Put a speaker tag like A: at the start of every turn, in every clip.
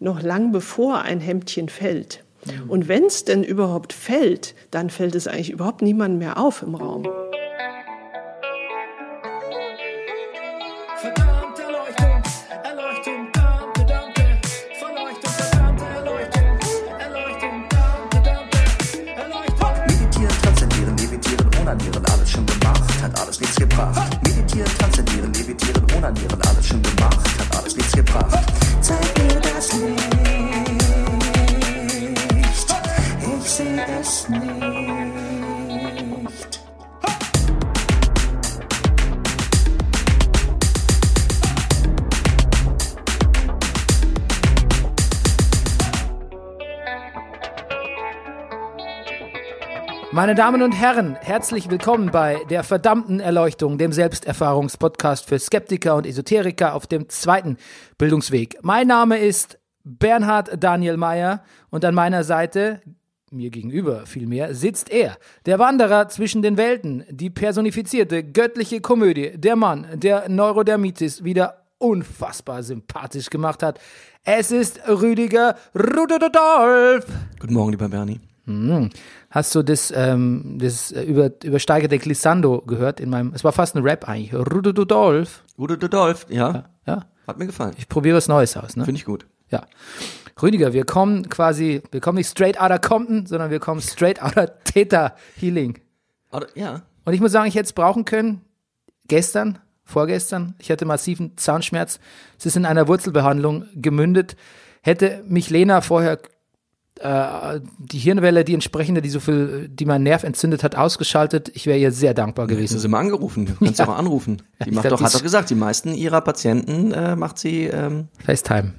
A: noch lang bevor ein Hemdchen fällt. Und wenn es denn überhaupt fällt, dann fällt es eigentlich überhaupt niemand mehr auf im Raum.
B: Meine Damen und Herren, herzlich willkommen bei der verdammten Erleuchtung, dem Selbsterfahrungspodcast für Skeptiker und Esoteriker auf dem zweiten Bildungsweg. Mein Name ist Bernhard Daniel Mayer und an meiner Seite, mir gegenüber vielmehr, sitzt er, der Wanderer zwischen den Welten, die personifizierte göttliche Komödie, der Mann, der Neurodermitis wieder unfassbar sympathisch gemacht hat. Es ist Rüdiger Rudolf.
C: Guten Morgen, lieber Bernie.
B: Hast du das, ähm, das äh, über, übersteigerte Glissando gehört in meinem, es war fast ein Rap eigentlich. Rudolf.
C: Udo de Dolph, ja,
B: Ja,
C: hat mir gefallen.
B: ich probiere was Neues aus, ne?
C: Finde ich gut.
B: Ja. Rüdiger, wir kommen quasi, wir kommen nicht straight out of Compton, sondern wir kommen straight out of Theta Healing.
C: Ja,
B: Und ich muss sagen, ich hätte es brauchen können, gestern, vorgestern, ich hatte massiven Zahnschmerz. Es ist in einer Wurzelbehandlung gemündet. Hätte mich Lena vorher äh, die Hirnwelle, die entsprechende, die so viel, die mein Nerv entzündet hat, ausgeschaltet, ich wäre ihr sehr dankbar gewesen.
C: sie mal angerufen. Du kannst
B: Ja.
C: auch anrufen.
B: Ja,
C: Die
B: ich
C: macht doch, hat doch gesagt, die meisten ihrer Patienten äh, macht sie, ähm,
B: FaceTime.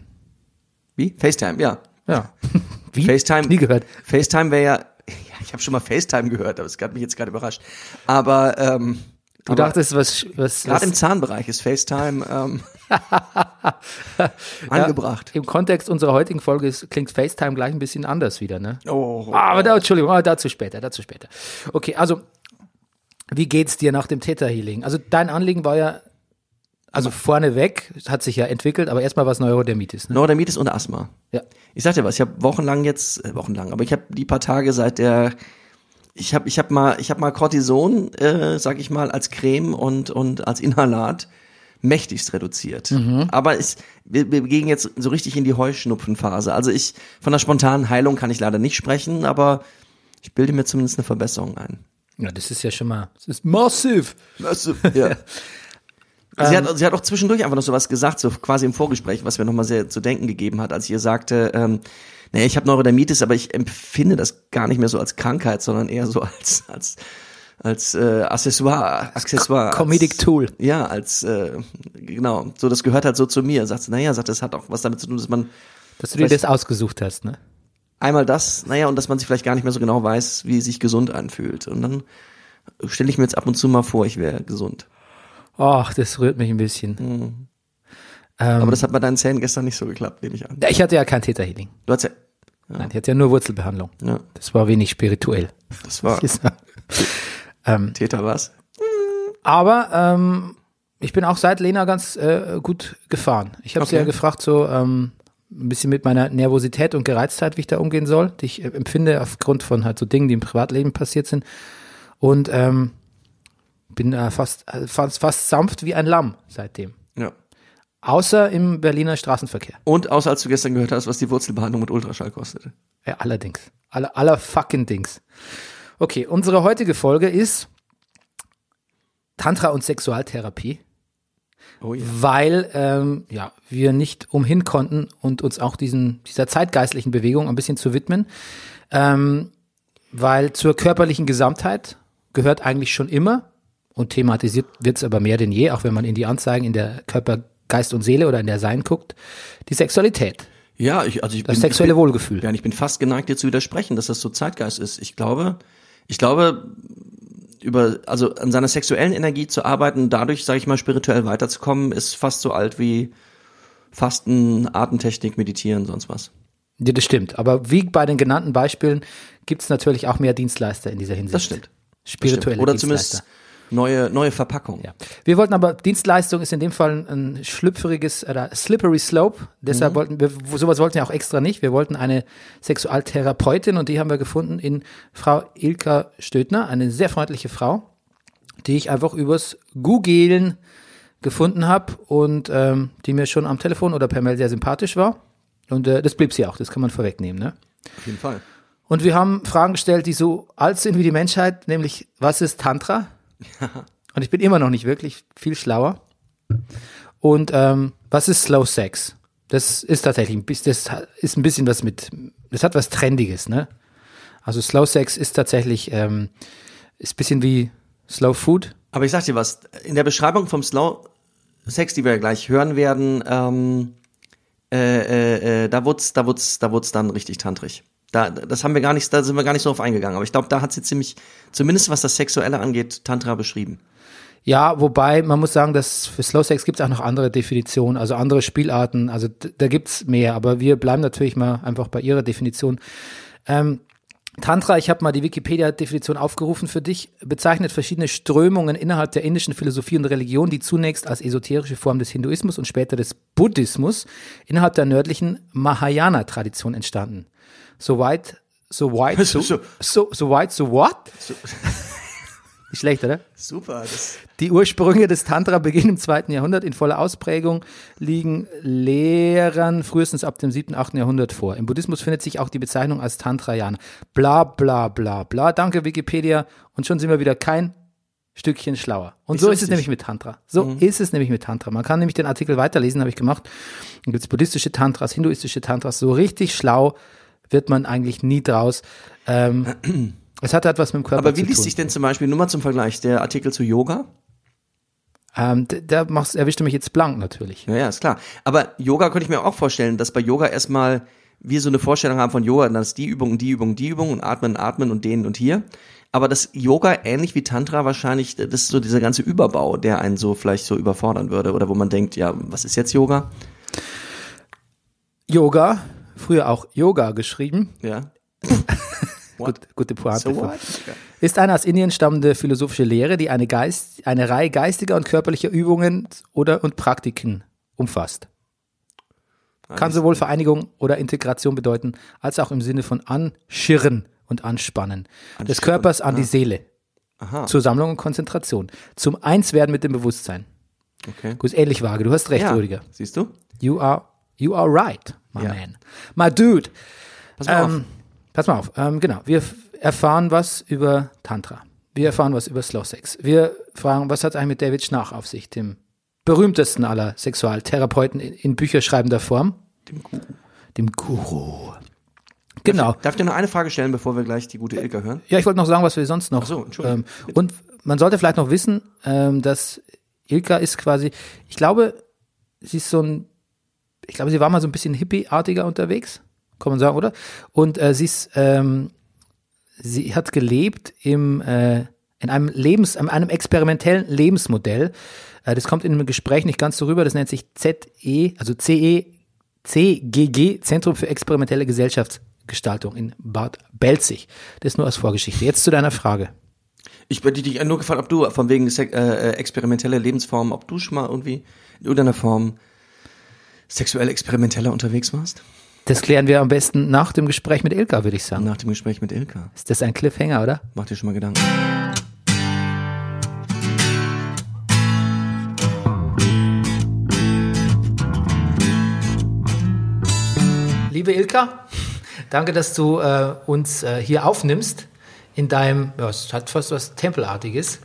C: wie? FaceTime, ja.
B: Ja. Wie?
C: FaceTime.
B: Nie gehört.
C: FaceTime wäre ja, ja, ich habe schon mal FaceTime gehört, aber es hat mich jetzt gerade überrascht. Aber, ähm,
B: Du
C: aber
B: dachtest, was, was,
C: gerade im Zahnbereich ist FaceTime ähm, angebracht.
B: im Kontext unserer heutigen Folge ist, klingt FaceTime gleich ein bisschen anders wieder, ne?
C: Oh,
B: Ah, aber da, Entschuldigung, ah, dazu später, dazu später. Okay, also, wie geht's dir nach dem Theta Healing? Also, dein Anliegen war ja, also vorneweg, hat sich ja entwickelt, aber erstmal was Neurodermitis, ne?
C: Neurodermitis und Asthma.
B: Ja.
C: Ich sag dir was, ich habe wochenlang jetzt, äh, wochenlang, aber ich habe die paar Tage seit der, ich habe ich hab mal, ich habe mal Cortison, äh, sag ich mal, als Creme und und als Inhalat mächtigst reduziert. Aber es, wir, wir gehen jetzt so richtig in die Heuschnupfenphase. Also ich von der spontanen Heilung kann ich leider nicht sprechen, aber ich bilde mir zumindest eine Verbesserung ein.
B: Ja, das ist ja schon mal, das ist massiv.
C: Ja. Sie hat, sie hat auch zwischendurch einfach noch so was gesagt, so quasi im Vorgespräch, was mir nochmal sehr zu denken gegeben hat, als ich ihr sagte, ähm, naja, ich habe Neurodermitis, aber ich empfinde das gar nicht mehr so als Krankheit, sondern eher so als als als äh, Accessoire, Accessoire.
B: Comedic
C: als,
B: Tool.
C: Ja, als äh, genau, so das gehört halt so zu mir. Sagt naja, sagt, das hat auch was damit zu tun, dass man
B: Dass du dir das ausgesucht hast, ne?
C: einmal das, naja, und dass man sich vielleicht gar nicht mehr so genau weiß, wie sich gesund anfühlt. Und dann stelle ich mir jetzt ab und zu mal vor, ich wäre gesund.
B: Ach, das rührt mich ein bisschen.
C: Mhm.
B: Ähm,
C: Aber das hat bei deinen Zähnen gestern nicht so geklappt, nehme ich an.
B: ich hatte ja kein Theta Healing.
C: Du hast ja,
B: Nein, ich hatte ja nur Wurzelbehandlung.
C: ja
B: Das war wenig spirituell.
C: das war
B: ähm,
C: Täter was?
B: Aber ähm, ich bin auch seit Lena ganz äh, gut gefahren. Ich habe sie
C: Okay.
B: ja gefragt, so ähm, ein bisschen mit meiner Nervosität und Gereiztheit, wie ich da umgehen soll, die ich äh, empfinde aufgrund von halt so Dingen, die im Privatleben passiert sind. Und ähm, bin äh, fast, äh, fast, fast sanft wie ein Lamm seitdem.
C: Ja.
B: Außer im Berliner Straßenverkehr.
C: Und außer als du gestern gehört hast, was die Wurzelbehandlung mit Ultraschall kostete.
B: Ja, allerdings. Aller, aller fucking Dings. Okay, unsere heutige Folge ist Tantra und Sexualtherapie.
C: Oh ja.
B: weil ähm, ja, wir nicht umhin konnten und uns auch diesen, dieser zeitgeistlichen Bewegung ein bisschen zu widmen. Ähm, weil zur körperlichen Gesamtheit gehört eigentlich schon immer und thematisiert wird es aber mehr denn je, auch wenn man in die Anzeigen in der Körper, Geist und Seele oder in der Sein guckt, die Sexualität,
C: Ja, ich, also ich
B: das
C: bin,
B: sexuelle
C: ich bin,
B: Wohlgefühl.
C: Ja, und ich bin fast geneigt, dir zu widersprechen, dass das so Zeitgeist ist. Ich glaube, ich glaube, über, also an seiner sexuellen Energie zu arbeiten, dadurch, sage ich mal, spirituell weiterzukommen, ist fast so alt wie Fasten, Atemtechnik, Meditieren, sonst was.
B: Ja, das stimmt. Aber wie bei den genannten Beispielen gibt es natürlich auch mehr Dienstleister in dieser Hinsicht.
C: Das stimmt.
B: Spirituelle
C: Oder
B: Dienstleister.
C: zumindest, Neue, neue Verpackung.
B: Ja. Wir wollten aber, Dienstleistung ist in dem Fall ein schlüpfriges oder slippery slope. Deshalb wollten wir, sowas wollten wir auch extra nicht. Wir wollten eine Sexualtherapeutin und die haben wir gefunden in Frau Ilka Stödner, eine sehr freundliche Frau, die ich einfach übers Googlen gefunden habe und ähm, die mir schon am Telefon oder per Mail sehr sympathisch war. Und äh, das blieb sie auch, das kann man vorwegnehmen. Ne?
C: Auf jeden Fall.
B: Und wir haben Fragen gestellt, die so alt sind wie die Menschheit, nämlich was ist Tantra? Und ich bin immer noch nicht wirklich viel schlauer. Und ähm, was ist Slow Sex? Das ist tatsächlich ein bisschen, das ist ein bisschen was mit, das hat was Trendiges, ne? Also Slow Sex ist tatsächlich, ähm, ist ein bisschen wie Slow Food.
C: Aber ich sag dir was, in der Beschreibung vom Slow Sex, die wir gleich hören werden, ähm, äh, äh, äh, da wurd's, da wurd's, da wurd's dann richtig tantrig. Da, das haben wir gar nicht, da sind wir gar nicht so drauf eingegangen. Aber ich glaube, da hat sie ziemlich, zumindest was das Sexuelle angeht, Tantra beschrieben.
B: Ja, wobei man muss sagen, dass für Slow Sex gibt es auch noch andere Definitionen, also andere Spielarten. Also da gibt's mehr, aber wir bleiben natürlich mal einfach bei ihrer Definition. Ähm, Tantra, ich habe mal die Wikipedia-Definition aufgerufen für dich, bezeichnet verschiedene Strömungen innerhalb der indischen Philosophie und Religion, die zunächst als esoterische Form des Hinduismus und später des Buddhismus innerhalb der nördlichen Mahayana-Tradition entstanden. Soweit, so weit, so,
C: So-
B: so, so weit, so what? Nicht schlecht, oder?
C: Super. Das
B: Die Ursprünge des Tantra beginnen im zweiten Jahrhundert. In voller Ausprägung liegen Lehren frühestens ab dem siebten, achten Jahrhundert vor. Im Buddhismus findet sich auch die Bezeichnung als Tantrayana. Bla, bla, bla, bla. Danke, Wikipedia. Und schon sind wir wieder kein Stückchen schlauer. Und
C: Ist
B: so ist es nämlich mit Tantra. So ist es nämlich mit Tantra. Man kann nämlich den Artikel weiterlesen, habe ich gemacht. Dann gibt es buddhistische Tantras, hinduistische Tantras. So richtig schlau wird man eigentlich nie draus. Ähm, es hat etwas mit dem Körper
C: aber wie
B: zu
C: liest
B: tun.
C: sich denn zum Beispiel, nur mal zum Vergleich, der Artikel zu Yoga?
B: Ähm, d- da machst, erwischte mich jetzt blank natürlich.
C: Ja, ja, ist klar. Aber Yoga könnte ich mir auch vorstellen, dass bei Yoga erstmal wir so eine Vorstellung haben von Yoga, dann ist die Übung, die Übung, die Übung und atmen, atmen und dehnen und hier. Aber das Yoga, ähnlich wie Tantra wahrscheinlich, das ist so dieser ganze Überbau, der einen so vielleicht so überfordern würde oder wo man denkt, ja, was ist jetzt Yoga?
B: Yoga, früher auch Yoga geschrieben,
C: Ja.
B: gut, gute Pointe,
C: So
B: ist eine aus Indien stammende philosophische Lehre, die eine, Geist, eine Reihe geistiger und körperlicher Übungen oder und Praktiken umfasst. Kann sowohl Vereinigung oder Integration bedeuten, als auch im Sinne von Anschirren und Anspannen des
C: Anschirren,
B: Körpers an die Seele.
C: Aha.
B: Zur Sammlung und Konzentration. Zum Einswerden mit dem Bewusstsein.
C: Okay.
B: Gut, ähnlich vage. Du hast recht,
C: Ja,
B: Rüdiger.
C: siehst du?
B: You are, you are right, my
C: Ja.
B: man. My dude.
C: Pass mal auf.
B: Ähm, pass mal auf. Ähm, genau. Wir erfahren was über Tantra. Wir erfahren was über Slow Sex. Wir fragen, was hat eigentlich mit David Schnarch auf sich, dem berühmtesten aller Sexualtherapeuten in, in bücherschreibender Form?
C: Dem Guru.
B: Dem Guru. Genau.
C: Darf ich dir noch eine Frage stellen, bevor wir gleich die gute Ilka hören?
B: Ja, ich wollte noch sagen, was wir sonst noch.
C: Ach so, Entschuldigung.
B: ähm, und man sollte vielleicht noch wissen, ähm, dass Ilka ist quasi, ich glaube, sie ist so ein, ich glaube, sie war mal so ein bisschen hippie-artiger unterwegs, kann man sagen, oder? Und äh, sie ist, ähm, sie hat gelebt im, äh, in einem Lebens, in einem experimentellen Lebensmodell. Äh, das kommt in einem Gespräch nicht ganz so rüber. Das nennt sich ZE, also CE, CGG, Zentrum für experimentelle Gesellschaftsgestaltung in Bad Belzig. Das nur als Vorgeschichte. Jetzt zu deiner Frage.
C: Ich hätte dich nur gefragt, ob du von wegen sek- äh, experimentelle Lebensformen, ob du schon mal irgendwie in irgendeiner Form sexuell experimenteller unterwegs warst?
B: Das klären wir am besten nach dem Gespräch mit Ilka, würde ich sagen.
C: Nach dem Gespräch mit Ilka.
B: Ist das ein Cliffhanger, oder?
C: Mach dir schon mal Gedanken.
B: Liebe Ilka, danke, dass du äh, uns äh, hier aufnimmst in deinem, ja, es hat fast was Tempelartiges.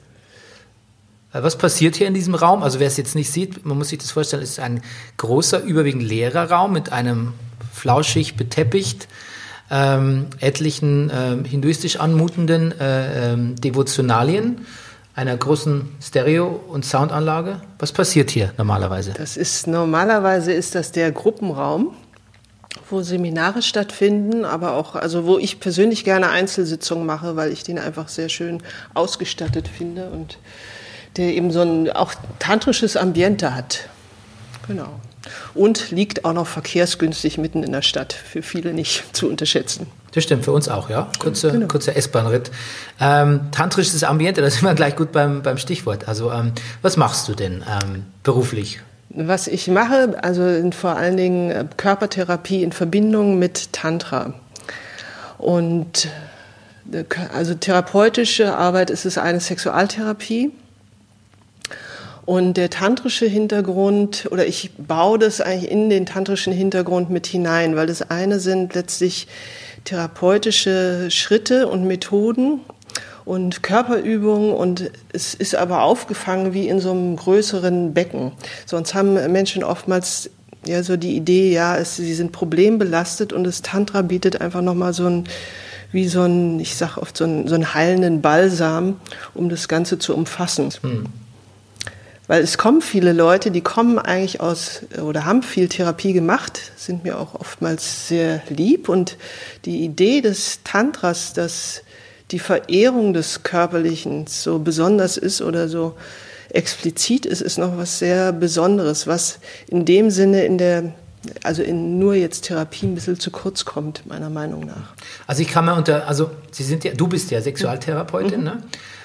B: Äh, was passiert hier in diesem Raum? Also wer es jetzt nicht sieht, man muss sich das vorstellen, es ist ein großer, überwiegend leerer Raum mit einem flauschig beteppicht, ähm, etlichen ähm, hinduistisch anmutenden äh, ähm, Devotionalien, einer großen Stereo- und Soundanlage. Was passiert hier normalerweise?
A: Das ist normalerweise ist das der Gruppenraum, wo Seminare stattfinden, aber auch, also wo ich persönlich gerne Einzelsitzungen mache, weil ich den einfach sehr schön ausgestattet finde und der eben so ein auch tantrisches Ambiente hat. Genau. Und liegt auch noch verkehrsgünstig mitten in der Stadt. Für viele nicht zu unterschätzen.
B: Das stimmt, für uns auch, ja. Kurzer,
A: Genau.
B: kurzer S-Bahn-Ritt. Ähm, tantrisches Ambiente, da sind wir gleich gut beim, beim Stichwort. Also, ähm, was machst du denn ähm, beruflich?
A: Was ich mache, also vor allen Dingen äh, Körpertherapie in Verbindung mit Tantra. Und äh, also therapeutische Arbeit ist es eine Sexualtherapie. Und der tantrische Hintergrund, oder ich baue das eigentlich in den tantrischen Hintergrund mit hinein, weil das eine sind letztlich therapeutische Schritte und Methoden und Körperübungen und es ist aber aufgefangen wie in so einem größeren Becken. Sonst haben Menschen oftmals ja so die Idee, ja, es, sie sind problembelastet und das Tantra bietet einfach nochmal so ein, wie so ein, ich sag oft so einen, so einen heilenden Balsam, um das Ganze zu umfassen. Weil es kommen viele Leute, die kommen eigentlich aus oder haben viel Therapie gemacht, sind mir auch oftmals sehr lieb. Und die Idee des Tantras, dass die Verehrung des Körperlichen so besonders ist oder so explizit ist, ist noch was sehr Besonderes, was in dem Sinne in der, also in nur jetzt Therapie ein bisschen zu kurz kommt, meiner Meinung nach.
B: Also ich kann mir unter, also Sie sind ja, du bist ja Sexualtherapeutin, ne?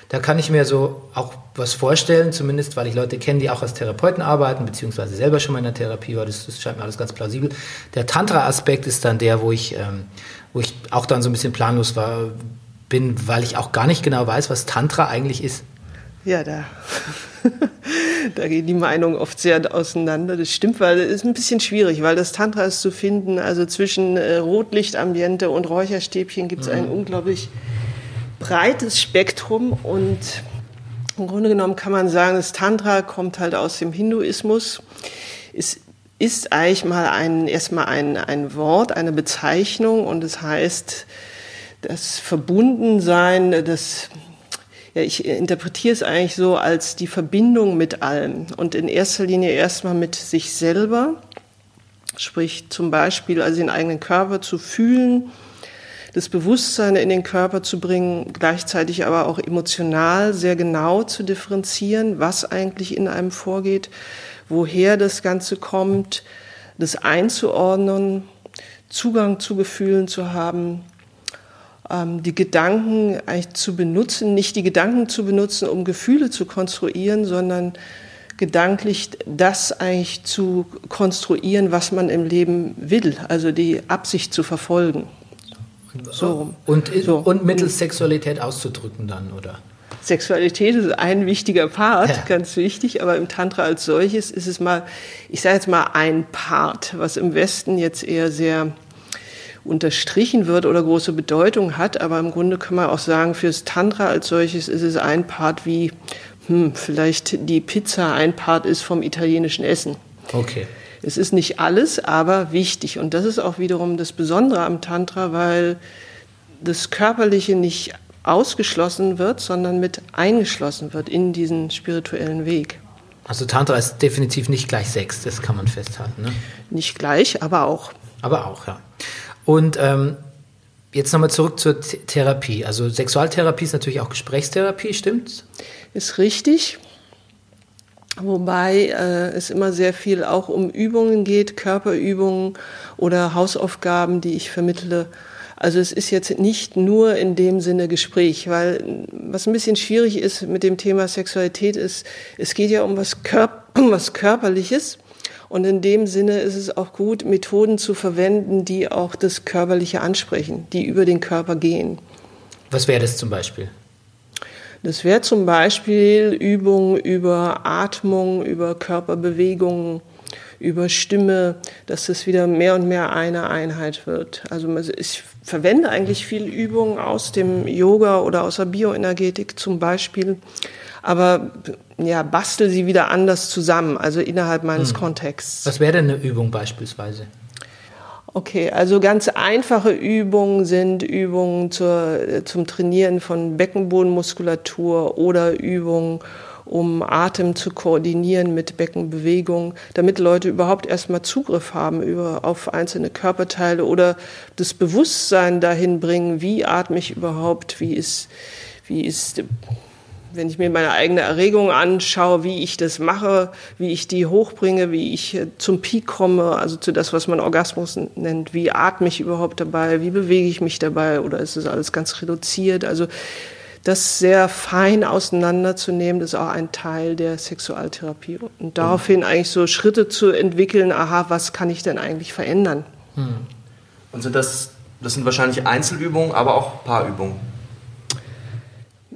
B: Da kann ich mir so auch was vorstellen, zumindest weil ich Leute kenne, die auch als Therapeuten arbeiten, beziehungsweise selber schon mal in der Therapie war. Das, das scheint mir alles ganz plausibel. Der Tantra-Aspekt ist dann der, wo ich, ähm, wo ich auch dann so ein bisschen planlos war, bin, weil ich auch gar nicht genau weiß, was Tantra eigentlich ist.
A: Ja, da, da gehen die Meinungen oft sehr auseinander. Das stimmt, weil es ist ein bisschen schwierig, weil das Tantra ist zu finden. Also zwischen äh, Rotlichtambiente und Räucherstäbchen gibt es ein unglaublich breites Spektrum und im Grunde genommen kann man sagen, das Tantra kommt halt aus dem Hinduismus. Es ist eigentlich mal ein, erstmal ein, ein Wort, eine Bezeichnung und es heißt, das Verbundensein, das ja, ich interpretiere es eigentlich so als die Verbindung mit allem und in erster Linie erstmal mit sich selber, sprich zum Beispiel also den eigenen Körper zu fühlen, das Bewusstsein in den Körper zu bringen, gleichzeitig aber auch emotional sehr genau zu differenzieren, was eigentlich in einem vorgeht, woher das Ganze kommt, das einzuordnen, Zugang zu Gefühlen zu haben, ähm, die Gedanken eigentlich zu benutzen, nicht die Gedanken zu benutzen, um Gefühle zu konstruieren, sondern gedanklich das eigentlich zu konstruieren, was man im Leben will, also die Absicht zu verfolgen. So.
B: Und,
A: So.
B: und mittels Sexualität auszudrücken dann, oder?
A: Sexualität ist ein wichtiger Part,
B: Ja.
A: ganz wichtig, aber im Tantra als solches ist es mal, ich sage jetzt mal ein Part, was im Westen jetzt eher sehr unterstrichen wird oder große Bedeutung hat, aber im Grunde kann man auch sagen, fürs Tantra als solches ist es ein Part wie hm, vielleicht die Pizza ein Part ist vom italienischen Essen.
B: Okay.
A: Es ist nicht alles, aber wichtig. Und das ist auch wiederum das Besondere am Tantra, weil das Körperliche nicht ausgeschlossen wird, sondern mit eingeschlossen wird in diesen spirituellen Weg.
B: Also Tantra ist definitiv nicht gleich Sex, das kann man festhalten. Ne?
A: Nicht gleich, aber auch.
B: Aber auch, ja. Und ähm, jetzt nochmal zurück zur Th Therapie. Also Sexualtherapie ist natürlich auch Gesprächstherapie, stimmt's?
A: Ist richtig. Wobei äh, es immer sehr viel auch um Übungen geht, Körperübungen oder Hausaufgaben, die ich vermittle. Also es ist jetzt nicht nur in dem Sinne Gespräch, weil was ein bisschen schwierig ist mit dem Thema Sexualität ist, es geht ja um was, Körp um was Körperliches. Und in dem Sinne ist es auch gut, Methoden zu verwenden, die auch das Körperliche ansprechen, die über den Körper gehen.
B: Was wäre das zum Beispiel?
A: Das wäre zum Beispiel Übungen über Atmung, über Körperbewegungen, über Stimme, dass das wieder mehr und mehr eine Einheit wird. Also ich verwende eigentlich viele Übungen aus dem Yoga oder aus der Bioenergetik zum Beispiel, aber ja, bastel sie wieder anders zusammen, also innerhalb meines Kontexts.
B: Was wäre denn eine Übung beispielsweise?
A: Okay, also ganz einfache Übungen sind Übungen zur, zum Trainieren von Beckenbodenmuskulatur oder Übungen, um Atem zu koordinieren mit Beckenbewegung, damit Leute überhaupt erstmal Zugriff haben über, auf einzelne Körperteile oder das Bewusstsein dahin bringen, wie atme ich überhaupt, wie ist, wie ist wenn ich mir meine eigene Erregung anschaue, wie ich das mache, wie ich die hochbringe, wie ich äh, zum Peak komme, also zu das, was man Orgasmus nennt, wie atme ich überhaupt dabei, wie bewege ich mich dabei oder ist es alles ganz reduziert? Also das sehr fein auseinanderzunehmen, das ist auch ein Teil der Sexualtherapie. Und daraufhin eigentlich so Schritte zu entwickeln, aha, was kann ich denn eigentlich verändern?
C: Und sind das, das sind wahrscheinlich Einzelübungen, aber auch Paarübungen.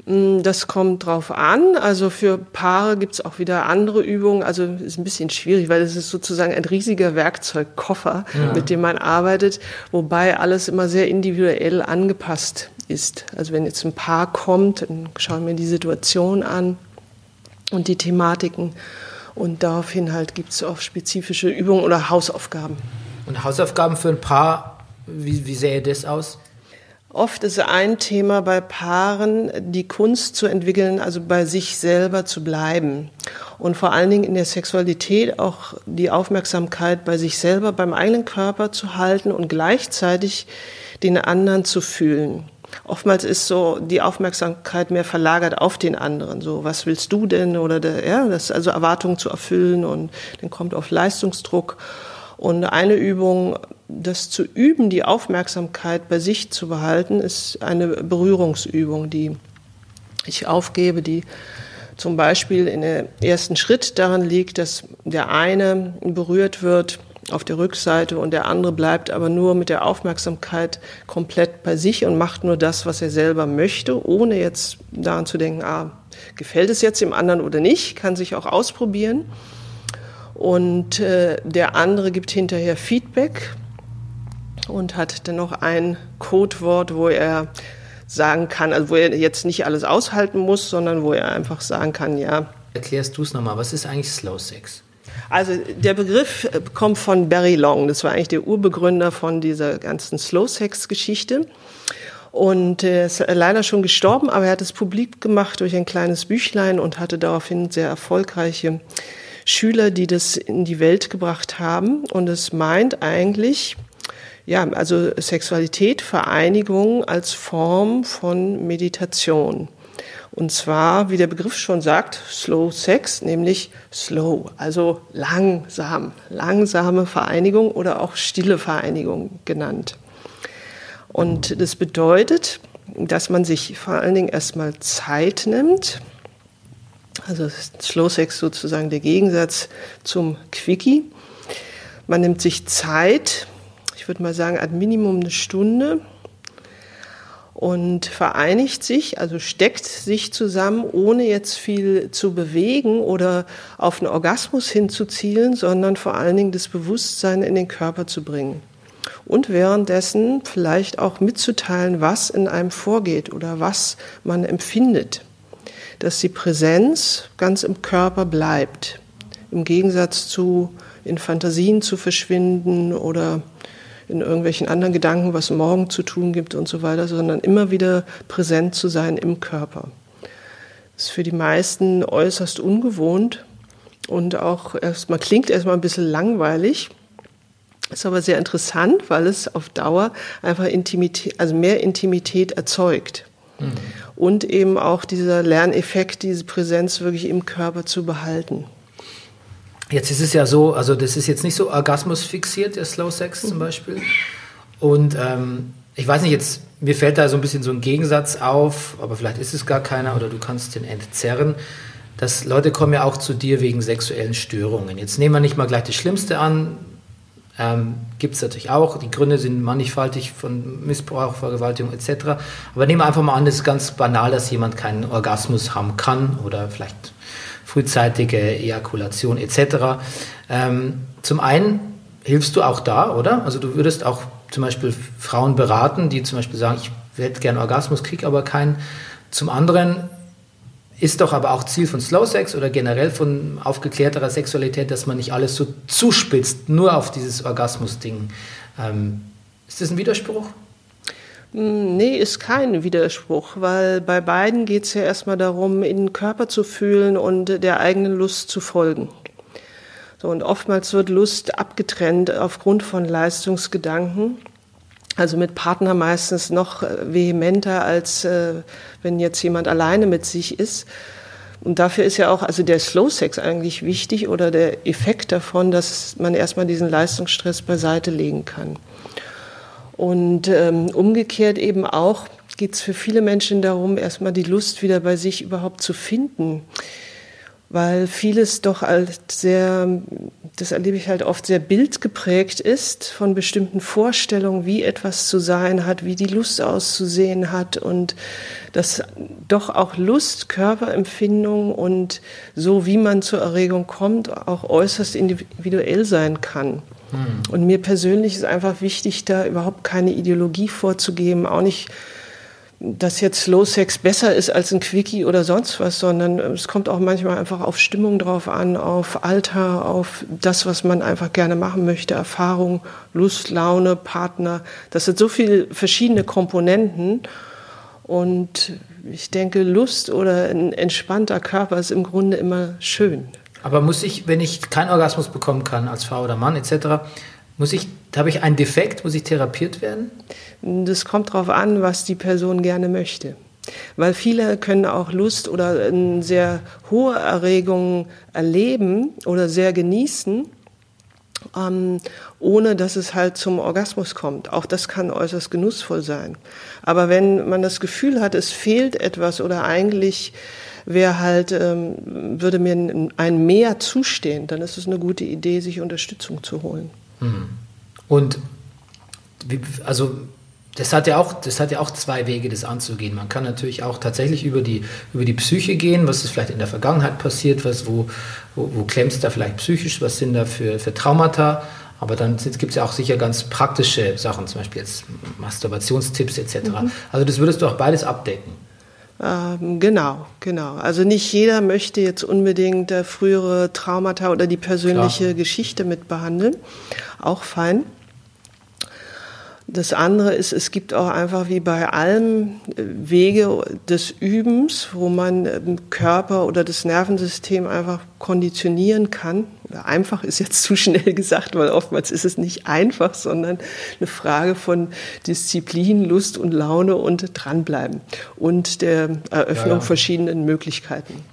A: Das kommt drauf an. Also für Paare gibt es auch wieder andere Übungen. Also ist ein bisschen schwierig, weil es ist sozusagen ein riesiger Werkzeugkoffer, mit dem man arbeitet, wobei alles immer sehr individuell angepasst ist. Also wenn jetzt ein Paar kommt, dann schauen wir die Situation an und die Thematiken. Und daraufhin halt gibt es auch spezifische Übungen oder Hausaufgaben.
B: Und Hausaufgaben für ein Paar, wie, wie sähe das aus?
A: Oft ist ein Thema bei Paaren, die Kunst zu entwickeln, also bei sich selber zu bleiben. Und vor allen Dingen in der Sexualität auch die Aufmerksamkeit bei sich selber, beim eigenen Körper zu halten und gleichzeitig den anderen zu fühlen. Oftmals ist so die Aufmerksamkeit mehr verlagert auf den anderen. So, was willst du denn? Oder der, ja, das also Erwartungen zu erfüllen und dann kommt auf Leistungsdruck. Und eine Übung, das zu üben, die Aufmerksamkeit bei sich zu behalten, ist eine Berührungsübung, die ich aufgebe, die zum Beispiel in der ersten Schritt daran liegt, dass der eine berührt wird auf der Rückseite und der andere bleibt aber nur mit der Aufmerksamkeit komplett bei sich und macht nur das, was er selber möchte, ohne jetzt daran zu denken, ah, gefällt es jetzt dem anderen oder nicht, kann sich auch ausprobieren. Und äh, der andere gibt hinterher Feedback und hat dann noch ein Codewort, wo er sagen kann, also wo er jetzt nicht alles aushalten muss, sondern wo er einfach sagen kann, ja.
B: Erklärst du es nochmal, was ist eigentlich Slow Sex?
A: Also der Begriff äh, kommt von Barry Long, das war eigentlich der Urbegründer von dieser ganzen Slow Sex Geschichte. Und er ist leider schon gestorben, aber er hat es publik gemacht durch ein kleines Büchlein und hatte daraufhin sehr erfolgreiche Schüler, die das in die Welt gebracht haben. Und es meint eigentlich, ja, also Sexualität, Vereinigung als Form von Meditation. Und zwar, wie der Begriff schon sagt, Slow Sex, nämlich slow, also langsam, langsame Vereinigung oder auch stille Vereinigung genannt. Und das bedeutet, dass man sich vor allen Dingen erstmal Zeit nimmt. Also Slow Sex sozusagen der Gegensatz zum Quickie. Man nimmt sich Zeit, ich würde mal sagen, ad Minimum eine Stunde und vereinigt sich, also steckt sich zusammen, ohne jetzt viel zu bewegen oder auf einen Orgasmus hinzuzielen, sondern vor allen Dingen das Bewusstsein in den Körper zu bringen. Und währenddessen vielleicht auch mitzuteilen, was in einem vorgeht oder was man empfindet. Dass die Präsenz ganz im Körper bleibt. Im Gegensatz zu in Fantasien zu verschwinden oder in irgendwelchen anderen Gedanken, was morgen zu tun gibt und so weiter, sondern immer wieder präsent zu sein im Körper. Das ist für die meisten äußerst ungewohnt und auch erstmal klingt erstmal ein bisschen langweilig. Ist aber sehr interessant, weil es auf Dauer einfach Intimität, also mehr Intimität erzeugt. Mhm. Und eben auch dieser Lerneffekt, diese Präsenz wirklich im Körper zu behalten.
B: Jetzt ist es ja so, also das ist jetzt nicht so Orgasmus fixiert, der Slow Sex zum Beispiel. Und ähm, ich weiß nicht, jetzt mir fällt da so ein bisschen so ein Gegensatz auf, aber vielleicht ist es gar keiner oder du kannst den entzerren. Dass Leute kommen ja auch zu dir wegen sexuellen Störungen. Jetzt nehmen wir nicht mal gleich das Schlimmste an. Ähm, Gibt es natürlich auch. Die Gründe sind mannigfaltig von Missbrauch, Vergewaltigung etc. Aber nehmen wir einfach mal an, es ist ganz banal, dass jemand keinen Orgasmus haben kann oder vielleicht frühzeitige Ejakulation etc. Ähm, zum einen hilfst du auch da, oder? Also du würdest auch zum Beispiel Frauen beraten, die zum Beispiel sagen, ich hätte gerne Orgasmus, kriege aber keinen. Zum anderen ist doch aber auch Ziel von Slow Sex oder generell von aufgeklärterer Sexualität, dass man nicht alles so zuspitzt, nur auf dieses Orgasmus-Ding. Ähm, ist das ein Widerspruch?
A: Hm, nee, ist kein Widerspruch, weil bei beiden geht es ja erstmal darum, in den Körper zu fühlen und der eigenen Lust zu folgen. So, und oftmals wird Lust abgetrennt aufgrund von Leistungsgedanken. Also mit Partner meistens noch äh, vehementer, als äh, wenn jetzt jemand alleine mit sich ist. Und dafür ist ja auch also der Slow Sex eigentlich wichtig oder der Effekt davon, dass man erstmal diesen Leistungsstress beiseite legen kann. Und ähm, umgekehrt eben auch geht es für viele Menschen darum, erstmal die Lust wieder bei sich überhaupt zu finden weil vieles doch als sehr, das erlebe ich halt oft, sehr bildgeprägt ist von bestimmten Vorstellungen, wie etwas zu sein hat, wie die Lust auszusehen hat und dass doch auch Lust, Körperempfindung und so, wie man zur Erregung kommt, auch äußerst individuell sein kann. Und mir persönlich ist einfach wichtig, da überhaupt keine Ideologie vorzugeben, auch nicht dass jetzt Slow Sex besser ist als ein Quickie oder sonst was, sondern es kommt auch manchmal einfach auf Stimmung drauf an, auf Alter, auf das, was man einfach gerne machen möchte, Erfahrung, Lust, Laune, Partner. Das sind so viele verschiedene Komponenten. Und ich denke, Lust oder ein entspannter Körper ist im Grunde immer schön.
B: Aber muss ich, wenn ich keinen Orgasmus bekommen kann als Frau oder Mann etc., muss ich, habe ich einen Defekt, muss ich therapiert werden?
A: Das kommt darauf an, was die Person gerne möchte. Weil viele können auch Lust oder eine sehr hohe Erregung erleben oder sehr genießen, ähm, ohne dass es halt zum Orgasmus kommt. Auch das kann äußerst genussvoll sein. Aber wenn man das Gefühl hat, es fehlt etwas oder eigentlich wäre halt, ähm, würde mir ein Mehr zustehen, dann ist es eine gute Idee, sich Unterstützung zu holen.
B: Hm. Und also das hat ja auch, das hat ja auch zwei Wege, das anzugehen. Man kann natürlich auch tatsächlich über die, über die Psyche gehen, was ist vielleicht in der Vergangenheit passiert, was, wo, wo, wo klemmt es da vielleicht psychisch, was sind da für, für Traumata. Aber dann gibt es ja auch sicher ganz praktische Sachen, zum Beispiel jetzt Masturbationstipps etc. Mhm. Also das würdest du auch beides abdecken.
A: Ähm, genau, genau. Also nicht jeder möchte jetzt unbedingt äh, frühere Traumata oder die persönliche Klar. Geschichte mit behandeln. Auch fein. Das andere ist, es gibt auch einfach wie bei allem äh, Wege des Übens, wo man ähm, Körper oder das Nervensystem einfach konditionieren kann. Einfach ist jetzt zu schnell gesagt, weil oftmals ist es nicht einfach, sondern eine Frage von Disziplin, Lust und Laune und dranbleiben und der Eröffnung ja, ja. verschiedenen Möglichkeiten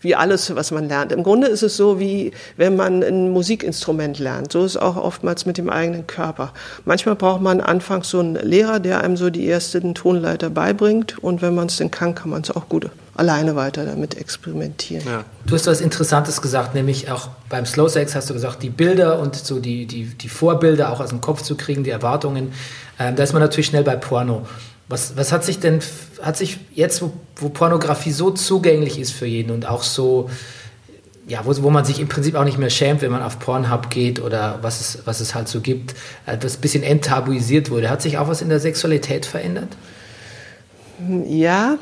A: wie alles, was man lernt. Im Grunde ist es so, wie wenn man ein Musikinstrument lernt. So ist es auch oftmals mit dem eigenen Körper. Manchmal braucht man anfangs so einen Lehrer, der einem so die ersten Tonleiter beibringt. Und wenn man es denn kann, kann man es auch gut alleine weiter damit experimentieren. Ja.
B: Du hast was Interessantes gesagt, nämlich auch beim Slow Sex hast du gesagt, die Bilder und so die, die, die Vorbilder auch aus dem Kopf zu kriegen, die Erwartungen. Ähm, da ist man natürlich schnell bei Porno. Was, was hat sich denn, hat sich jetzt, wo, wo Pornografie so zugänglich ist für jeden und auch so, ja, wo, wo man sich im Prinzip auch nicht mehr schämt, wenn man auf Pornhub geht oder was es, was es halt so gibt, das ein bisschen enttabuisiert wurde. Hat sich auch was in der Sexualität verändert?
A: Ja,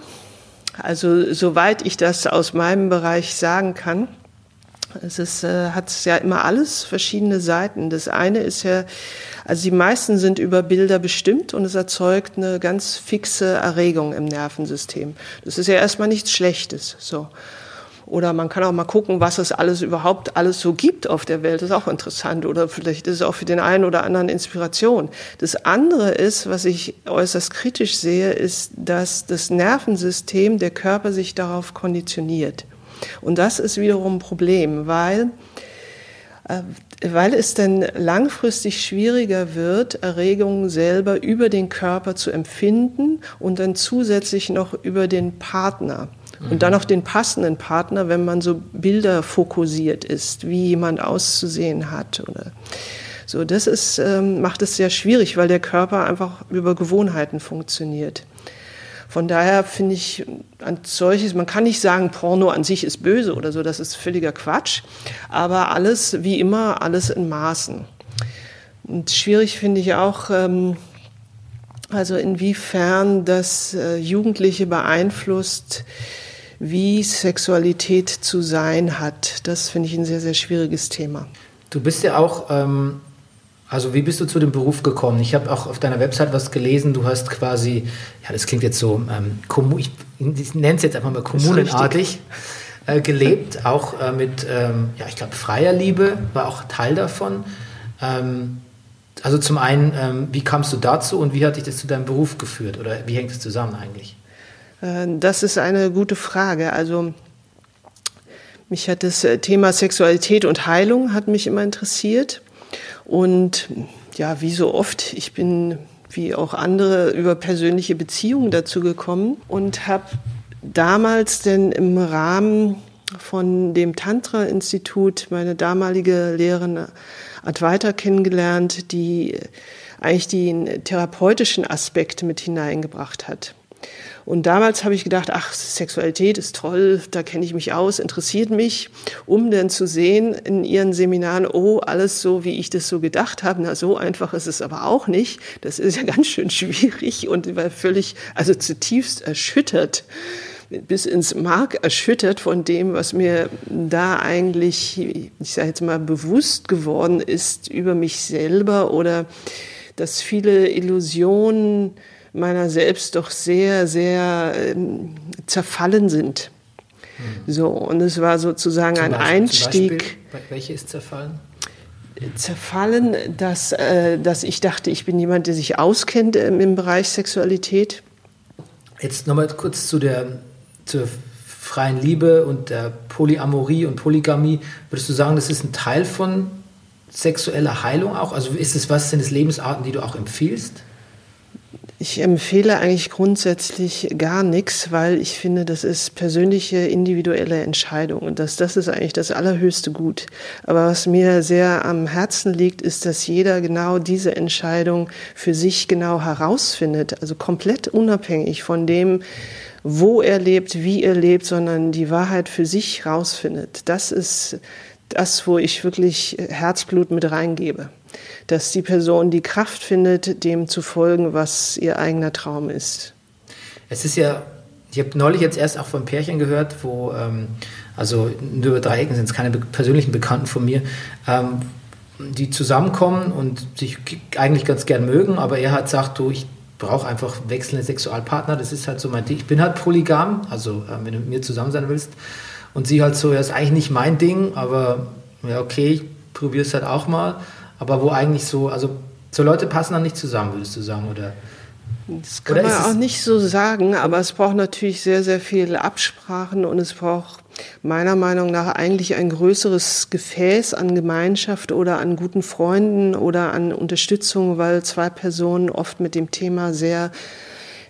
A: also soweit ich das aus meinem Bereich sagen kann, es ist, äh, hat ja immer alles verschiedene Seiten. Das eine ist ja, also die meisten sind über Bilder bestimmt und es erzeugt eine ganz fixe Erregung im Nervensystem. Das ist ja erstmal nichts Schlechtes. So. Oder man kann auch mal gucken, was es alles überhaupt alles so gibt auf der Welt. Das ist auch interessant. Oder vielleicht ist es auch für den einen oder anderen Inspiration. Das andere ist, was ich äußerst kritisch sehe, ist, dass das Nervensystem, der Körper sich darauf konditioniert. Und das ist wiederum ein Problem, weil, äh, weil es dann langfristig schwieriger wird, Erregungen selber über den Körper zu empfinden und dann zusätzlich noch über den Partner. Und dann auf den passenden Partner, wenn man so Bilder fokussiert ist, wie jemand auszusehen hat oder so. Das ist, ähm, macht es sehr schwierig, weil der Körper einfach über Gewohnheiten funktioniert. Von daher finde ich ein solches, man kann nicht sagen, Porno an sich ist böse oder so, das ist völliger Quatsch, aber alles, wie immer, alles in Maßen. Und schwierig finde ich auch, ähm, also inwiefern das äh, Jugendliche beeinflusst, wie Sexualität zu sein hat. Das finde ich ein sehr, sehr schwieriges Thema.
B: Du bist ja auch ähm, also wie bist du zu dem Beruf gekommen? Ich habe auch auf deiner Website was gelesen. Du hast quasi, ja, das klingt jetzt so, ähm, ich, ich nenne es jetzt einfach mal kommunenartig äh, gelebt, auch äh, mit, ähm, ja, ich glaube, freier Liebe war auch Teil davon. Ähm, Also zum einen, ähm, wie kamst du dazu und wie hat dich das zu deinem Beruf geführt oder wie hängt es zusammen eigentlich?
A: Äh, Das ist eine gute Frage. Also mich hat das äh, Thema Sexualität und Heilung hat mich immer interessiert. Und ja, wie so oft, ich bin wie auch andere über persönliche Beziehungen dazu gekommen und habe damals denn im Rahmen von dem Tantra-Institut meine damalige Lehrerin Advaita kennengelernt, die eigentlich den therapeutischen Aspekt mit hineingebracht hat. Und damals habe ich gedacht, ach, Sexualität ist toll, da kenne ich mich aus, interessiert mich, um dann zu sehen in ihren Seminaren, oh, alles so, wie ich das so gedacht habe. Na, so einfach ist es aber auch nicht. Das ist ja ganz schön schwierig und war völlig, also zutiefst erschüttert bis ins Mark erschüttert von dem, was mir da eigentlich, ich sage jetzt mal, bewusst geworden ist über mich selber oder dass viele Illusionen meiner selbst doch sehr, sehr ähm, zerfallen sind. So, und es war sozusagen ein
B: Beispiel-
A: Einstieg
B: Zum Beispiel, welche ist zerfallen?
A: zerfallen, dass, äh, dass ich dachte, ich bin jemand, der sich auskennt ähm, im Bereich Sexualität.
B: Jetzt nochmal kurz zu der zur freien Liebe und der Polyamorie und Polygamie. Würdest du sagen, das ist ein Teil von sexueller Heilung auch? Also ist es was sind es Lebensarten, die du auch empfiehlst?
A: Ich empfehle eigentlich grundsätzlich gar nichts, weil ich finde, das ist persönliche, individuelle Entscheidung und das, das ist eigentlich das allerhöchste Gut. Aber was mir sehr am Herzen liegt, ist, dass jeder genau diese Entscheidung für sich genau herausfindet, also komplett unabhängig von dem, wo er lebt, wie er lebt, sondern die Wahrheit für sich herausfindet. Das ist das, wo ich wirklich Herzblut mit reingebe. Dass die Person die Kraft findet, dem zu folgen, was ihr eigener Traum ist.
B: Es ist ja, ich habe neulich jetzt erst auch von Pärchen gehört, wo, ähm, also nur über drei Ecken sind es keine be persönlichen Bekannten von mir, ähm, die zusammenkommen und sich eigentlich ganz gern mögen, aber er hat sagt, du, ich brauche einfach wechselnde Sexualpartner, das ist halt so mein Ding. Ich bin halt polygam, also äh, wenn du mit mir zusammen sein willst. Und sie halt so, ja, ist eigentlich nicht mein Ding, aber ja, okay, ich probiere es halt auch mal. Aber wo eigentlich so, also so Leute passen dann nicht zusammen, würdest du sagen, oder?
A: Das kann
B: Oder
A: man auch nicht so sagen, aber es braucht natürlich sehr, sehr viele Absprachen und es braucht meiner Meinung nach eigentlich ein größeres Gefäß an Gemeinschaft oder an guten Freunden oder an Unterstützung, weil zwei Personen oft mit dem Thema sehr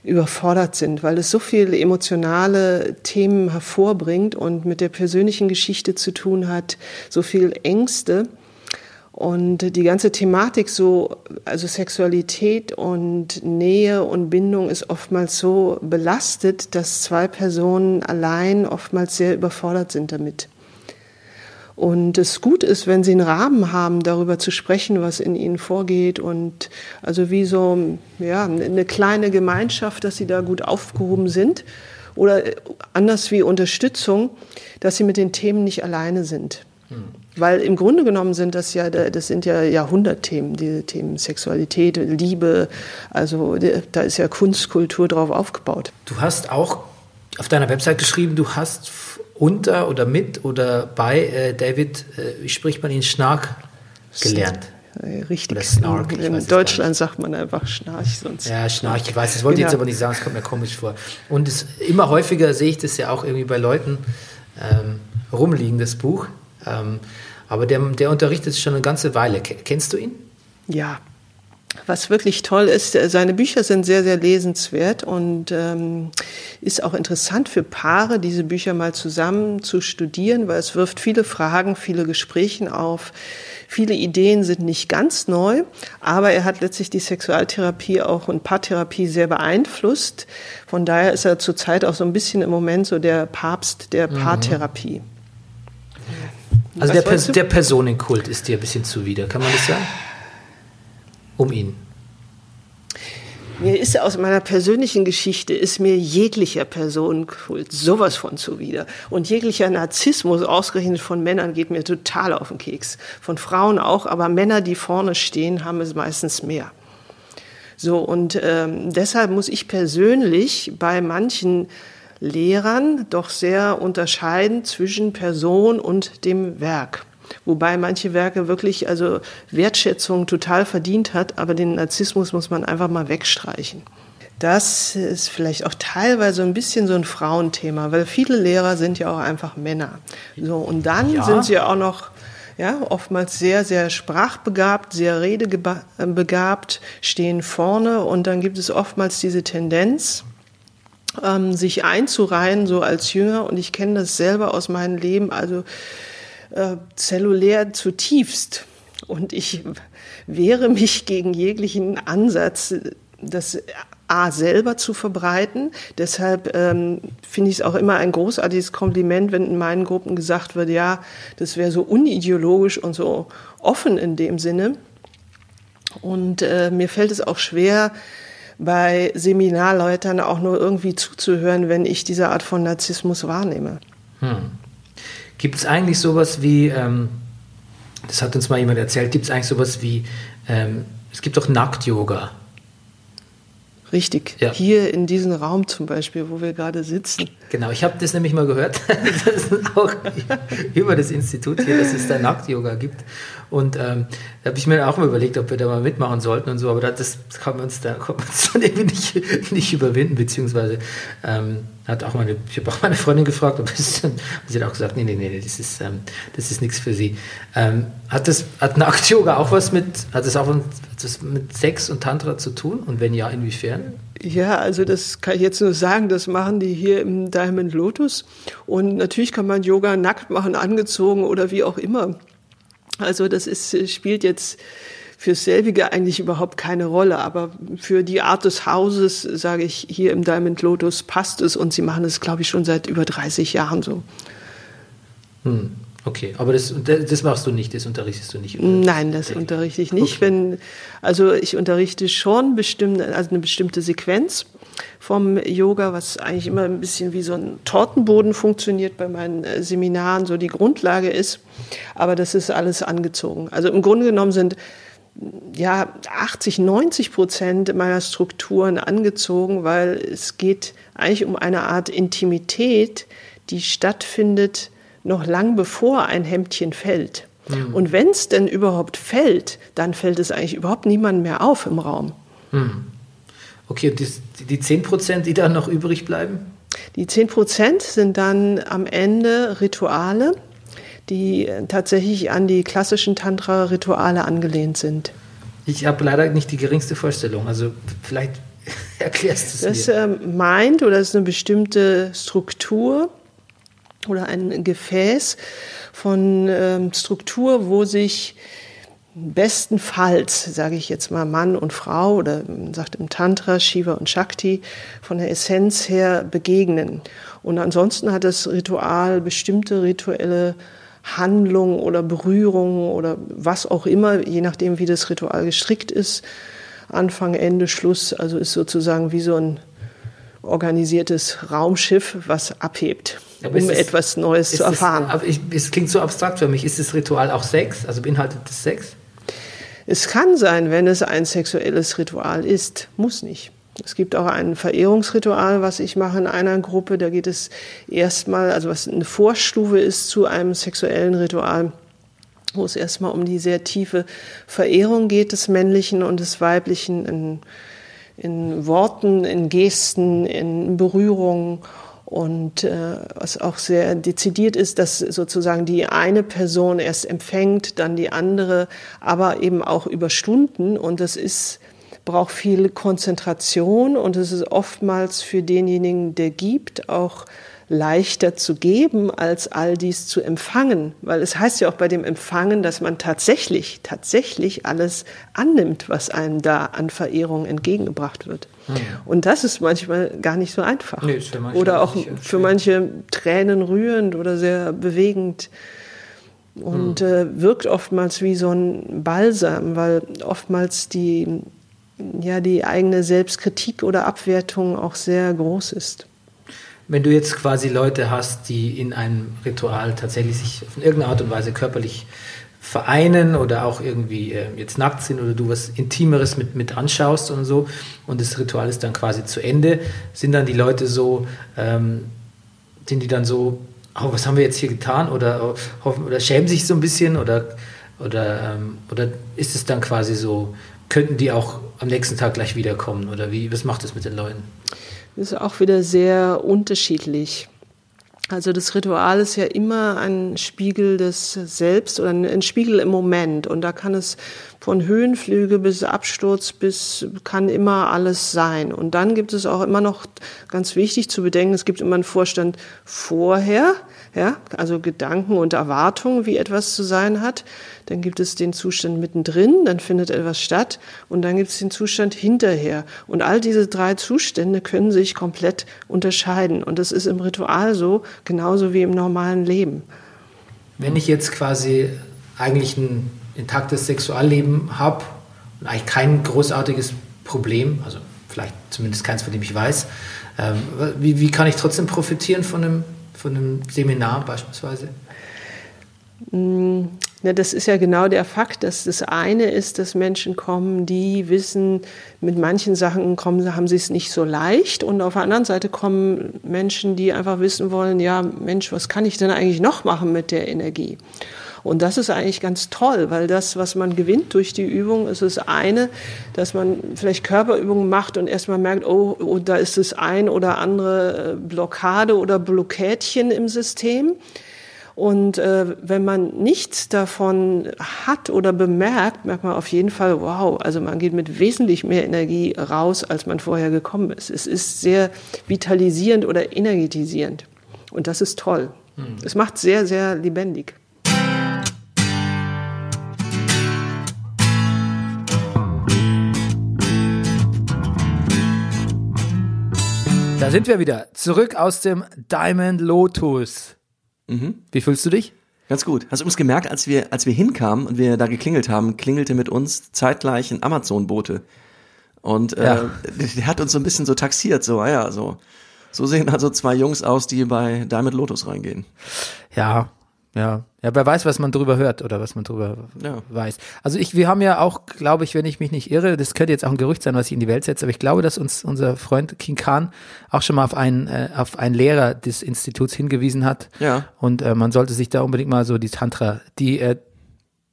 A: überfordert sind, weil es so viele emotionale Themen hervorbringt und mit der persönlichen Geschichte zu tun hat, so viel Ängste. Und die ganze Thematik so, also Sexualität und Nähe und Bindung ist oftmals so belastet, dass zwei Personen allein oftmals sehr überfordert sind damit. Und es gut ist, wenn sie einen Rahmen haben, darüber zu sprechen, was in ihnen vorgeht und also wie so, ja, eine kleine Gemeinschaft, dass sie da gut aufgehoben sind oder anders wie Unterstützung, dass sie mit den Themen nicht alleine sind. Weil im Grunde genommen sind das ja, das sind ja Jahrhundertthemen, diese Themen Sexualität, Liebe, also da ist ja Kunstkultur drauf aufgebaut.
B: Du hast auch auf deiner Website geschrieben, du hast unter oder mit oder bei äh, David, äh, wie spricht man ihn, Schnark gelernt.
A: Äh, Richtig.
B: Oder Snark,
A: In Deutschland sagt man einfach Schnarch, sonst.
B: Ja, Schnarch, ich weiß, das wollte ich jetzt
A: Genau.
B: aber nicht sagen, es kommt mir komisch vor. Und es, immer häufiger sehe ich das ja auch irgendwie bei Leuten ähm, rumliegen, das Buch. Ähm, aber der, der unterrichtet es schon eine ganze Weile. Ke- Kennst du ihn?
A: Ja. Was wirklich toll ist, äh, seine Bücher sind sehr, sehr lesenswert und ähm, ist auch interessant für Paare, diese Bücher mal zusammen zu studieren, weil es wirft viele Fragen, viele Gespräche auf. Viele Ideen sind nicht ganz neu, aber er hat letztlich die Sexualtherapie auch und Paartherapie sehr beeinflusst. Von daher ist er zurzeit auch so ein bisschen im Moment so der Papst der Paartherapie.
B: Also
A: Was
B: der, Pers der Personenkult ist dir ein bisschen zuwider, kann man das sagen? Um ihn.
A: Mir ist aus meiner persönlichen Geschichte ist mir jeglicher Personenkult sowas von zuwider. Und jeglicher Narzissmus, ausgerechnet von Männern, geht mir total auf den Keks. Von Frauen auch, aber Männer, die vorne stehen, haben es meistens mehr. So, und ähm, deshalb muss ich persönlich bei manchen Lehrern doch sehr unterscheiden zwischen Person und dem Werk. Wobei manche Werke wirklich also Wertschätzung total verdient hat, aber den Narzissmus muss man einfach mal wegstreichen. Das ist vielleicht auch teilweise ein bisschen so ein Frauenthema, weil viele Lehrer sind ja auch einfach Männer. So, und dann
B: Ja.
A: sind sie auch noch ja, oftmals sehr, sehr sprachbegabt, sehr redebegabt, stehen vorne und dann gibt es oftmals diese Tendenz, ähm, sich einzureihen, so als Jünger. Und ich kenne das selber aus meinem Leben, also äh, zellulär zutiefst. Und ich wehre mich gegen jeglichen Ansatz, das A selber zu verbreiten. Deshalb ähm, finde ich es auch immer ein großartiges Kompliment, wenn in meinen Gruppen gesagt wird, ja, das wäre so unideologisch und so offen in dem Sinne. Und äh, mir fällt es auch schwer, bei Seminarleutern auch nur irgendwie zuzuhören, wenn ich diese Art von Narzissmus wahrnehme.
B: Gibt es eigentlich sowas wie, ähm, das hat uns mal jemand erzählt, gibt es eigentlich sowas wie, ähm, es gibt doch Nackt-Yoga.
A: Richtig.
B: Ja.
A: Hier in diesem Raum zum Beispiel, wo wir gerade sitzen.
B: Genau, ich habe das nämlich mal gehört, das ist auch über das Institut hier, dass es da Nackt-Yoga gibt. Und ähm, da habe ich mir auch mal überlegt, ob wir da mal mitmachen sollten und so, aber das kann man uns da kann man uns dann irgendwie nicht, nicht überwinden, beziehungsweise ähm, hat auch meine, ich habe auch meine Freundin gefragt, ob es, sie hat auch gesagt, nee, nee, nee, das ist, ähm, das ist nichts für sie. Ähm, hat das, hat Nackt-Yoga auch was mit, hat das auch hat das mit Sex und Tantra zu tun? Und wenn ja, inwiefern?
A: Ja, also das kann ich jetzt nur sagen, das machen die hier im Diamond Lotus. Und natürlich kann man Yoga nackt machen, angezogen oder wie auch immer. Also das ist, spielt jetzt fürs selbige eigentlich überhaupt keine Rolle. Aber für die Art des Hauses, sage ich, hier im Diamond Lotus passt es. Und sie machen es, glaube ich, schon seit über 30 Jahren so.
B: Hm, okay, aber das, das machst du nicht, das unterrichtest du nicht.
A: Nein, das unterrichte ich nicht. Wenn, also ich unterrichte schon bestimmte, also eine bestimmte Sequenz vom Yoga, was eigentlich immer ein bisschen wie so ein Tortenboden funktioniert bei meinen äh, Seminaren, so die Grundlage ist. Aber das ist alles angezogen. Also im Grunde genommen sind ja 80, 90 Prozent meiner Strukturen angezogen, weil es geht eigentlich um eine Art Intimität, die stattfindet noch lang bevor ein Hemdchen fällt. Und wenn es denn überhaupt fällt, dann fällt es eigentlich überhaupt niemandem mehr auf im Raum.
B: Okay, und die, die 10 Prozent, die dann noch übrig bleiben?
A: Die 10 Prozent sind dann am Ende Rituale, die tatsächlich an die klassischen Tantra-Rituale angelehnt sind.
B: Ich habe leider nicht die geringste Vorstellung. Also vielleicht erklärst du es
A: Das
B: mir.
A: ähm, meint oder ist eine bestimmte Struktur oder ein Gefäß von ähm, Struktur, wo sich bestenfalls, sage ich jetzt mal, Mann und Frau oder man sagt im Tantra Shiva und Shakti von der Essenz her begegnen. Und ansonsten hat das Ritual bestimmte rituelle Handlungen oder Berührungen oder was auch immer, je nachdem, wie das Ritual gestrickt ist. Anfang, Ende, Schluss, also ist sozusagen wie so ein organisiertes Raumschiff, was abhebt,
B: Aber
A: um
B: es-
A: etwas Neues zu
B: es-
A: erfahren.
B: aber ich, es klingt so abstrakt für mich. Ist das Ritual auch Sex? Also beinhaltet das Sex?
A: Es kann sein, wenn es ein sexuelles Ritual ist, muss nicht. Es gibt auch ein Verehrungsritual, was ich mache in einer Gruppe. Da geht es erstmal, also was eine Vorstufe ist zu einem sexuellen Ritual, wo es erstmal um die sehr tiefe Verehrung geht des Männlichen und des Weiblichen in, in Worten, in Gesten, in Berührungen. Und äh, was auch sehr dezidiert ist, dass sozusagen die eine Person erst empfängt, dann die andere, aber eben auch über Stunden. Und das ist, braucht viel Konzentration und es ist oftmals für denjenigen, der gibt, auch leichter zu geben, als all dies zu empfangen. Weil es heißt ja auch bei dem Empfangen, dass man tatsächlich, tatsächlich alles annimmt, was einem da an Verehrung entgegengebracht wird. Und das ist manchmal gar nicht so einfach.
B: Nee, ist für manche
A: oder auch für manche Tränen rührend oder sehr bewegend und äh, wirkt oftmals wie so ein Balsam, weil oftmals die, ja, die eigene Selbstkritik oder Abwertung auch sehr groß ist.
B: Wenn du jetzt quasi Leute hast, die in einem Ritual tatsächlich sich auf irgendeine Art und Weise körperlich vereinen oder auch irgendwie äh, jetzt nackt sind oder du was Intimeres mit, mit anschaust und so und das Ritual ist dann quasi zu Ende, sind dann die Leute so, ähm, sind die dann so oh, was haben wir jetzt hier getan? Oder, hoffen, oder schämen sich so ein bisschen? Oder, oder, ähm, oder ist es dann quasi so, könnten die auch am nächsten Tag gleich wiederkommen? Oder wie, was macht es mit den Leuten?
A: Das ist auch wieder sehr unterschiedlich. Also das Ritual ist ja immer ein Spiegel des Selbst oder ein Spiegel im Moment. Und da kann es von Höhenflüge bis Absturz bis kann immer alles sein. Und dann gibt es auch immer noch ganz wichtig zu bedenken, es gibt immer einen Vorstand vorher, ja, also Gedanken und Erwartungen, wie etwas zu sein hat. Dann gibt es den Zustand mittendrin, dann findet etwas statt und dann gibt es den Zustand hinterher. Und all diese drei Zustände können sich komplett unterscheiden. Und das ist im Ritual so, genauso wie im normalen Leben.
B: Wenn ich jetzt quasi eigentlich ein intaktes Sexualleben habe und eigentlich kein großartiges Problem, also vielleicht zumindest keins, von dem ich weiß, ähm, wie, wie kann ich trotzdem profitieren von einem, von einem Seminar beispielsweise?
A: Ja, das ist ja genau der Fakt, dass das eine ist, dass Menschen kommen, die wissen, mit manchen Sachen kommen, haben sie es nicht so leicht. Und auf der anderen Seite kommen Menschen, die einfach wissen wollen, ja, Mensch, was kann ich denn eigentlich noch machen mit der Energie? Und das ist eigentlich ganz toll, weil das, was man gewinnt durch die Übung, ist das eine, dass man vielleicht Körperübungen macht und erstmal merkt, oh, oh da ist das ein oder andere äh, Blockade oder Blockädchen im System. Und äh, wenn man nichts davon hat oder bemerkt, merkt man auf jeden Fall, wow, also man geht mit wesentlich mehr Energie raus, als man vorher gekommen ist. Es ist sehr vitalisierend oder energetisierend. Und das ist toll. Es macht sehr, sehr lebendig.
B: Da sind wir wieder. Zurück aus dem Diamond Lotus. Wie fühlst du dich?
C: Ganz gut. Hast du übrigens gemerkt, als wir, als wir hinkamen und wir da geklingelt haben, klingelte mit uns zeitgleich ein Amazon-Bote. Und äh,
B: Ja.
C: der, der hat uns so ein bisschen so taxiert, so, ah ja, so. So sehen also zwei Jungs aus, die bei Diamond Lotus reingehen.
B: Ja, ja. Ja, wer weiß, was man drüber hört oder was man drüber
C: Ja.
B: weiß. Also ich, wir haben ja auch, glaube ich, wenn ich mich nicht irre, das könnte jetzt auch ein Gerücht sein, was ich in die Welt setze, aber ich glaube, dass uns unser Freund King Khan auch schon mal auf einen, äh, auf einen Lehrer des Instituts hingewiesen hat.
C: Ja.
B: Und äh, man sollte sich da unbedingt mal so die Tantra, die, äh,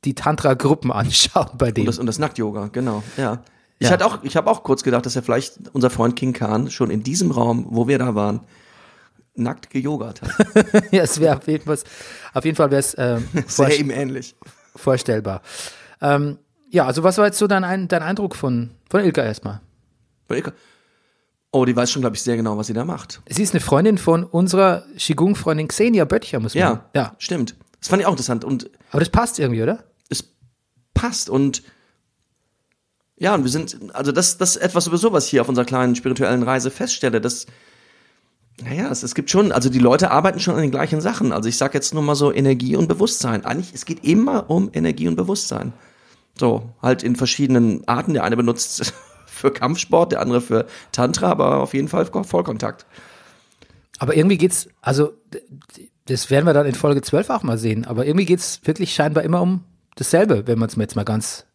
B: die Tantra-Gruppen anschauen bei
C: Und
B: dem.
C: das, und das Nackt-Yoga, genau, ja. Ich
B: Ja.
C: hatte auch, ich habe auch kurz gedacht, dass er vielleicht unser Freund King Khan schon in diesem Raum, wo wir da waren, nackt gejogert hat.
B: ja, es wäre auf jeden Fall, auf jeden Fall wäre es ähm,
C: Sehr ihm ähnlich.
B: vorstellbar. Ähm, ja, also was war jetzt so dein, Ein- dein Eindruck von, von Ilka erstmal?
C: Oh, die weiß schon, glaube ich, sehr genau, was sie da macht.
B: Sie ist eine Freundin von unserer Qigong-Freundin Xenia Böttcher, muss man
C: Ja,
B: ja.
C: stimmt. Das fand ich auch interessant und
B: Aber das passt irgendwie, oder?
C: es passt und ja, und wir sind, also das, das ist etwas sowieso, was ich hier auf unserer kleinen spirituellen Reise feststelle, dass, naja, es, es gibt schon, also die Leute arbeiten schon an den gleichen Sachen. Also ich sage jetzt nur mal so Energie und Bewusstsein. Eigentlich, es geht immer um Energie und Bewusstsein. So, halt in verschiedenen Arten. Der eine benutzt für Kampfsport, der andere für Tantra, aber auf jeden Fall Vollkontakt.
B: Aber irgendwie geht's, also das werden wir dann in Folge 12 auch mal sehen, aber irgendwie geht's wirklich scheinbar immer um dasselbe, wenn man es jetzt mal ganz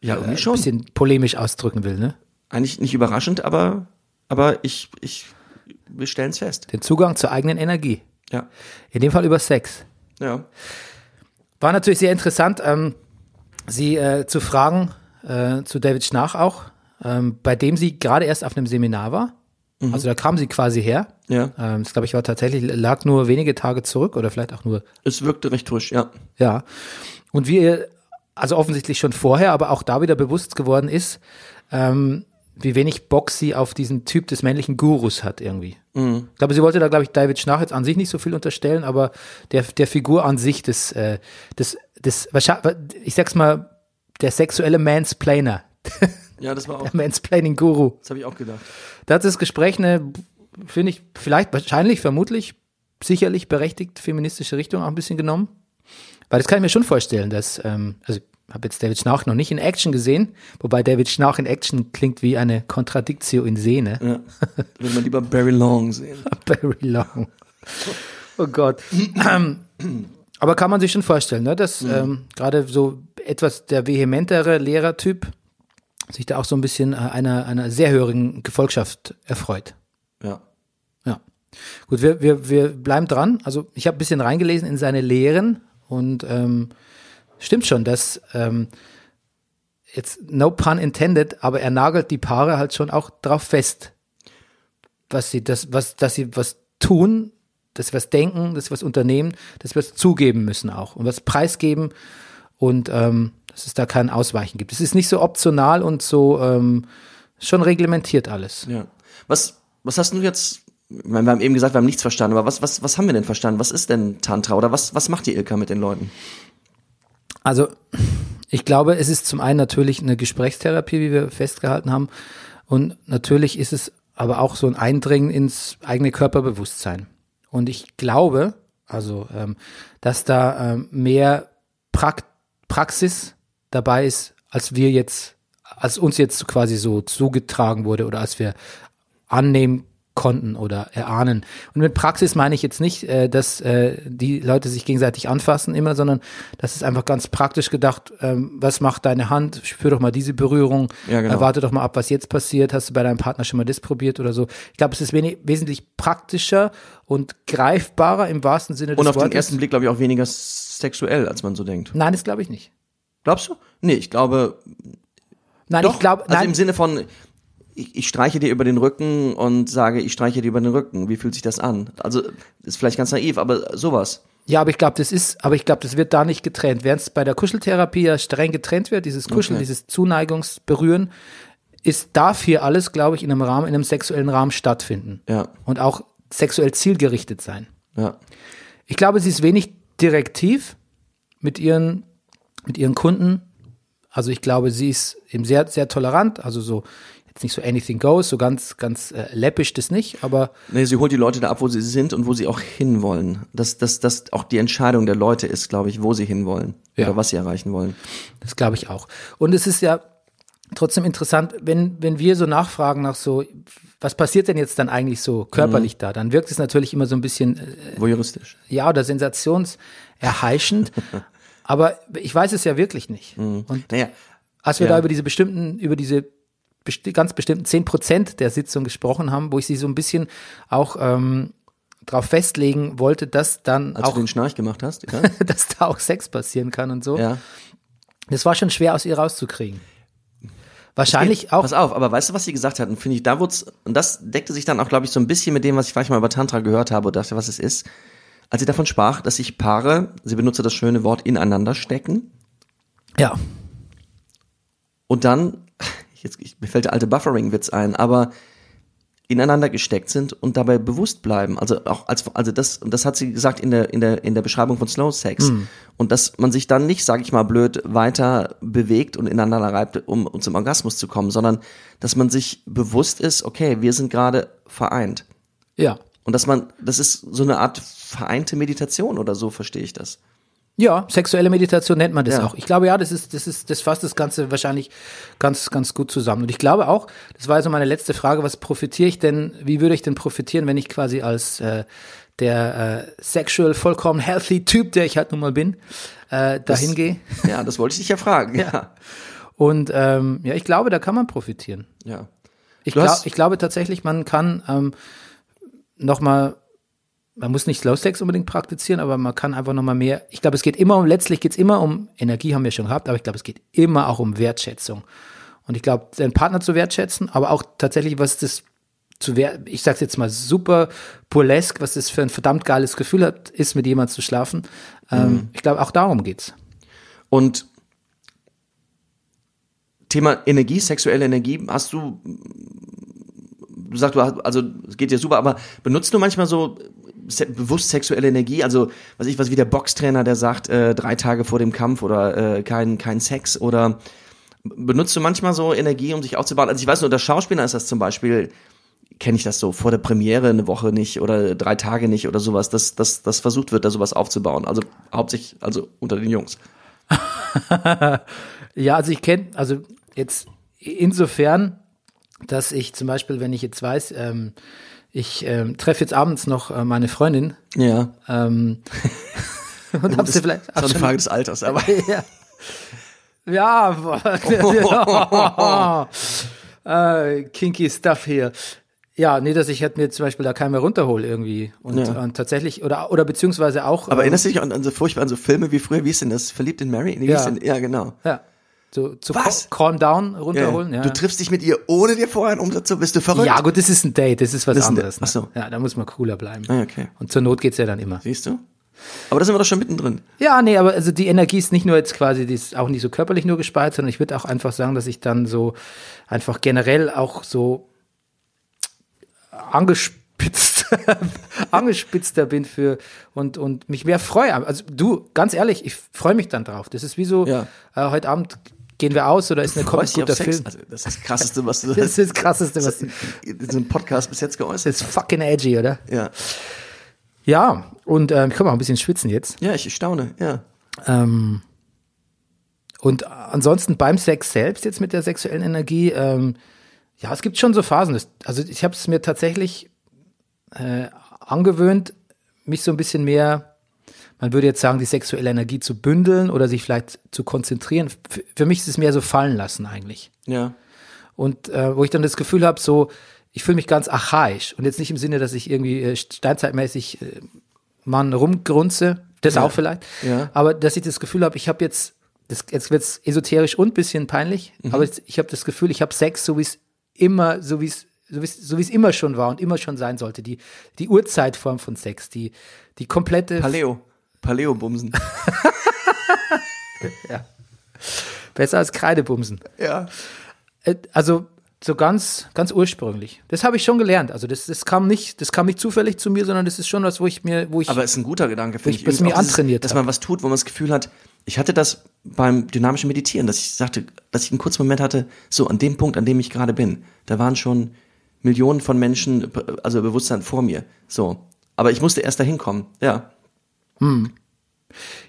C: Ja,
B: äh,
C: irgendwie
B: ein
C: schon.
B: bisschen polemisch ausdrücken will, ne?
C: Eigentlich nicht überraschend, aber, aber ich, ich, wir stellen es fest.
B: Den Zugang zur eigenen Energie.
C: Ja.
B: In dem Fall über Sex.
C: Ja.
B: War natürlich sehr interessant, ähm, sie äh, zu fragen, äh, zu David Schnach auch, ähm, bei dem sie gerade erst auf einem Seminar war. Also da kam sie quasi her.
C: Ja.
B: Ähm, das glaube ich war tatsächlich, lag nur wenige Tage zurück oder vielleicht auch nur,
C: Es wirkte recht frisch, ja.
B: ja. Und wie ihr, also offensichtlich schon vorher, aber auch da wieder bewusst geworden ist, ähm, wie wenig Bock sie auf diesen Typ des männlichen Gurus hat irgendwie. Ich glaube, sie wollte da, glaube ich, David Schnach jetzt an sich nicht so viel unterstellen, aber der, der Figur an sich des, äh, des, des, wahrscheinlich, ich sag's mal, der sexuelle Mansplainer,
C: Ja, das war auch,
B: der Mansplaining-Guru.
C: das habe ich auch gedacht.
B: Da hat das Gespräch eine, finde ich, vielleicht, wahrscheinlich, vermutlich, sicherlich berechtigt feministische Richtung auch ein bisschen genommen. Weil das kann ich mir schon vorstellen, dass, ähm, also habe jetzt David Schnarch noch nicht in Action gesehen, wobei David Schnarch in Action klingt wie eine Contradictio in Sene.
C: Ja. Will man lieber Barry Long sehen.
B: Very long. Oh Gott. Aber kann man sich schon vorstellen, ne, dass ähm, gerade so etwas der vehementere Lehrertyp sich da auch so ein bisschen äh, einer, einer sehr höheren Gefolgschaft erfreut.
C: Ja.
B: Ja. Gut, wir, wir, wir bleiben dran. Also ich habe ein bisschen reingelesen in seine Lehren und ähm, stimmt schon, dass ähm, jetzt no pun intended, aber er nagelt die Paare halt schon auch drauf fest, was sie das, was, dass sie was tun, dass sie was denken, dass sie was unternehmen, dass sie was zugeben müssen auch und was preisgeben und ähm, dass es da kein Ausweichen gibt. Es ist nicht so optional und so ähm, schon reglementiert alles.
C: Ja. Was, was hast du jetzt, wir haben eben gesagt, wir haben nichts verstanden, aber was, was, was haben wir denn verstanden? Was ist denn Tantra oder was, was macht die Ilka mit den Leuten?
B: Also ich glaube, es ist zum einen natürlich eine Gesprächstherapie, wie wir festgehalten haben. Und natürlich ist es aber auch so ein Eindringen ins eigene Körperbewusstsein. Und ich glaube, also, ähm, dass da ähm, mehr Prak Praxis dabei ist, als wir jetzt, als uns jetzt quasi so zugetragen wurde oder als wir annehmen konnten oder erahnen. Und mit Praxis meine ich jetzt nicht, äh, dass äh, die Leute sich gegenseitig anfassen immer, sondern das ist einfach ganz praktisch gedacht, ähm, was macht deine Hand, spür doch mal diese Berührung,
C: Ja, genau.
B: äh, warte doch mal ab, was jetzt passiert, hast du bei deinem Partner schon mal das probiert oder so. Ich glaube, es ist wesentlich praktischer und greifbarer im wahrsten Sinne des
C: Und auf
B: Wortes.
C: den ersten Blick, glaube ich, auch weniger sexuell, als man so denkt.
B: Nein, das glaube ich nicht.
C: Glaubst du? Nee, ich glaube,
B: Nein,
C: doch.
B: ich glaube,
C: also
B: nein,
C: im Sinne von, ich, ich streiche dir über den Rücken und sage, ich streiche dir über den Rücken. Wie fühlt sich das an? Also, ist vielleicht ganz naiv, aber sowas.
B: Ja, aber ich glaube, das ist, aber ich glaube, das wird da nicht getrennt. Während es bei der Kuscheltherapie ja streng getrennt wird, dieses Kuscheln,
C: Okay.
B: dieses Zuneigungsberühren, ist, darf hier alles, glaube ich, in einem Rahmen, in einem sexuellen Rahmen stattfinden.
C: Ja,
B: Und auch sexuell zielgerichtet sein.
C: ja.
B: Ich glaube, sie ist wenig direktiv mit ihren, mit ihren Kunden. Also ich glaube, sie ist eben sehr, sehr tolerant, also so, jetzt nicht so anything goes, so ganz, ganz äh, läppisch das nicht, aber
C: Nee, sie holt die Leute da ab, wo sie sind und wo sie auch hinwollen. Das, das, das auch die Entscheidung der Leute ist, glaube ich, wo sie hinwollen.
B: Ja.
C: Oder was sie erreichen wollen.
B: Das glaube ich auch. Und es ist ja trotzdem interessant, wenn, wenn wir so nachfragen nach so, was passiert denn jetzt dann eigentlich so körperlich da, dann wirkt es natürlich immer so ein bisschen, äh,
C: Voyeuristisch.
B: ja, oder sensationserheischend. aber ich weiß es ja wirklich nicht. Und
C: Naja,
B: als wir
C: Ja.
B: da über diese bestimmten, über diese besti ganz bestimmten 10 Prozent der Sitzung gesprochen haben, wo ich sie so ein bisschen auch ähm, darauf festlegen wollte, dass dann
C: als
B: auch,
C: du den Schnarch gemacht hast. Ja.
B: dass da auch Sex passieren kann und so.
C: ja.
B: Das war schon schwer aus ihr rauszukriegen. Wahrscheinlich auch.
C: Pass auf, aber weißt du, was sie gesagt hatten? Finde ich, da wurde und das deckte sich dann auch, glaube ich, so ein bisschen mit dem, was ich vielleicht mal über Tantra gehört habe und dachte, was es ist. Als sie davon sprach, dass sich Paare, sie benutze das schöne Wort, ineinander stecken
B: Ja,
C: und dann, jetzt mir fällt der alte Buffering-Witz ein, aber ineinander gesteckt sind und dabei bewusst bleiben. Also auch als also das und das hat sie gesagt in der in der in der Beschreibung von Slow Sex und dass man sich dann nicht, sage ich mal blöd, weiter bewegt und ineinander reibt, um, um zum Orgasmus zu kommen, sondern dass man sich bewusst ist, okay, wir sind gerade vereint
B: ja.
C: und dass man das ist so eine Art vereinte Meditation oder so verstehe ich das.
B: Ja, sexuelle Meditation nennt man das
C: Ja.
B: auch. Ich glaube, ja, das ist, das ist, das fasst das Ganze wahrscheinlich ganz, ganz gut zusammen. Und ich glaube auch, das war also meine letzte Frage, was profitiere ich denn, wie würde ich denn profitieren, wenn ich quasi als äh, der äh, sexual vollkommen healthy Typ, der ich halt nun mal bin, äh, dahin gehe.
C: Ja, das wollte ich dich ja fragen. Ja.
B: Und ähm, ja, ich glaube, da kann man profitieren.
C: Ja.
B: Ich, glaub, ich glaube tatsächlich, man kann ähm, nochmal, man muss nicht Slow Sex unbedingt praktizieren, aber man kann einfach nochmal mehr. Ich glaube, es geht immer um, letztlich geht es immer um, Energie haben wir schon gehabt, aber ich glaube, es geht immer auch um Wertschätzung. Und ich glaube, seinen Partner zu wertschätzen, aber auch tatsächlich, was das zu wert, ich sag's jetzt mal super burlesque, was das für ein verdammt geiles Gefühl hat, ist, mit jemandem zu schlafen. Ähm, ich glaube, auch darum geht's.
C: Und Thema Energie, sexuelle Energie, hast du, du sagst, du hast, also es geht dir super, aber benutzt du manchmal so se bewusst sexuelle Energie, also was ich, was wie der Boxtrainer, der sagt, äh, drei Tage vor dem Kampf oder äh, kein, kein Sex oder benutzt du manchmal so Energie, um sich aufzubauen? Also ich weiß nur, unter Schauspieler ist das zum Beispiel, kenne ich das so, vor der Premiere eine Woche nicht oder drei Tage nicht oder sowas, dass, dass, dass versucht wird, da sowas aufzubauen. Also hauptsächlich, also unter den Jungs.
B: Ja, also ich kenne, also jetzt insofern, dass ich zum Beispiel, wenn ich jetzt weiß, ähm, ich ähm, treffe jetzt abends noch äh, meine Freundin
C: Ja.
B: ähm, und hab sie vielleicht
C: Das ist eine Frage des Alters, aber
B: ja. Ja, boah. äh, kinky stuff hier. Ja, nee, dass ich halt mir zum Beispiel da keinen mehr runterhole irgendwie. Und,
C: Ja.
B: und tatsächlich, oder, oder beziehungsweise auch.
C: Aber
B: ähm,
C: erinnerst du dich an, an so furchtbar an so Filme wie früher, wie ist denn das? Verliebt in Mary? Nee, wie
B: Ja.
C: ist denn, ja, genau.
B: Ja. So, zu
C: Was?
B: Cal- Calm down
C: Ja,
B: runterholen. Ja,
C: Du triffst dich mit ihr, ohne dir vorher einen Umsatz zu, bist du verrückt?
B: ja, gut, das ist ein Date, das ist was
C: Das ist
B: anderes.
C: Date. Ach so.
B: Ja, da muss man cooler bleiben.
C: Ah, okay.
B: Und zur Not geht's ja dann immer.
C: Siehst du? Aber da sind wir doch schon mittendrin.
B: Ja, nee, aber also die Energie ist nicht nur jetzt quasi, die ist auch nicht so körperlich nur gespeichert, sondern ich würde auch einfach sagen, dass ich dann so einfach generell auch so angespitzt, angespitzter bin für und, und mich mehr freue. Also du, ganz ehrlich, ich freue mich dann drauf. Das ist wie so,
C: Ja.
B: äh, heute Abend gehen wir aus oder ist eine
C: auf
B: guter? Film.
C: Also, das ist das Krasseste, was du
B: Das ist das Krasseste, was
C: in diesem Podcast bis jetzt geäußert
B: das ist fucking edgy, oder?
C: hast. Ja.
B: Ja, und ähm, ich kann mal ein bisschen schwitzen jetzt.
C: ja, ich staune, ja.
B: Ähm, und ansonsten beim Sex selbst jetzt mit der sexuellen Energie, ähm, ja, es gibt schon so Phasen. Das, also ich habe es mir tatsächlich äh, angewöhnt, mich so ein bisschen mehr, man würde jetzt sagen, die sexuelle Energie zu bündeln oder sich vielleicht zu konzentrieren. Für mich ist es mehr so fallen lassen eigentlich.
C: Ja.
B: Und äh, wo ich dann das Gefühl habe, so, ich fühle mich ganz archaisch. Und jetzt nicht im Sinne, dass ich irgendwie äh, steinzeitmäßig äh, Mann rumgrunze, das auch vielleicht.
C: Ja.
B: Aber dass ich das Gefühl habe, ich habe jetzt, das, jetzt wird's esoterisch und bisschen peinlich,
C: Mhm.
B: aber jetzt, ich habe das Gefühl, ich habe Sex, so wie es immer, so wie es so wie es so es immer schon war und immer schon sein sollte. Die, die Urzeitform von Sex, die, die komplette,
C: Paleo. Paleo-Bumsen.
B: besser als Kreidebumsen.
C: ja.
B: Äh, Also so ganz, ganz ursprünglich. Das habe ich schon gelernt. Also das, das kam nicht, das kam nicht zufällig zu mir, sondern das ist schon was, wo ich mir, wo ich,
C: Aber ist ein guter Gedanke, finde
B: ich
C: ich.
B: mir antrainiert
C: Dass
B: hab.
C: man was tut, wo man das Gefühl hat, ich hatte das beim dynamischen Meditieren, dass ich sagte, dass ich einen kurzen Moment hatte, so an dem Punkt, an dem ich gerade bin, da waren schon Millionen von Menschen, also Bewusstsein vor mir. So. Aber ich musste erst dahin kommen. Ja.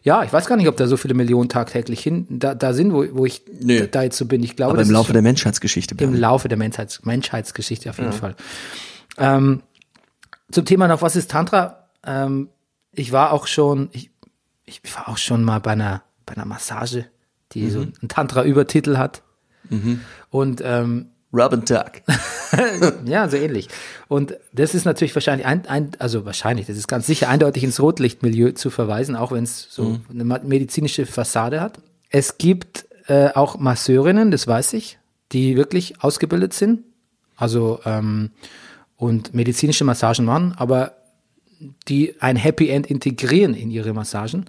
B: Ja, ich weiß gar nicht, ob da so viele Millionen tagtäglich hin, da, da sind, wo, wo ich
C: Nee.
B: da jetzt so bin. Ich glaube,
C: Aber im Laufe der Menschheitsgeschichte.
B: im. Laufe der Menschheits Menschheitsgeschichte auf jeden Fall. Ähm, zum Thema noch, was ist Tantra? Ähm, ich war auch schon, ich, ich war auch schon mal bei einer, bei einer Massage, die so einen Tantra-Übertitel hat. Und ähm,
C: Rub and Duck.
B: ja, so ähnlich. Und das ist natürlich wahrscheinlich ein, ein, also wahrscheinlich, das ist ganz sicher eindeutig ins Rotlichtmilieu zu verweisen, auch wenn es so eine ma- medizinische Fassade hat. Es gibt äh, auch Masseurinnen, das weiß ich, die wirklich ausgebildet sind, also ähm, und medizinische Massagen machen, aber die ein Happy End integrieren in ihre Massagen.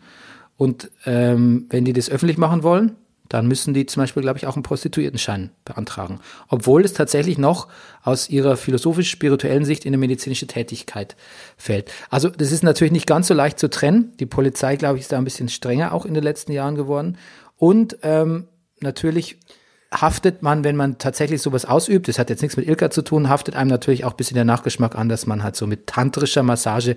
B: Und ähm, wenn die das öffentlich machen wollen, dann müssen die zum Beispiel, glaube ich, auch einen Prostituiertenschein beantragen. Obwohl es tatsächlich noch aus ihrer philosophisch-spirituellen Sicht in eine medizinische Tätigkeit fällt. Also das ist natürlich nicht ganz so leicht zu trennen. Die Polizei, glaube ich, ist da ein bisschen strenger auch in den letzten Jahren geworden. Und ähm, natürlich haftet man, wenn man tatsächlich sowas ausübt, das hat jetzt nichts mit Ilka zu tun, haftet einem natürlich auch ein bisschen der Nachgeschmack an, dass man halt so mit tantrischer Massage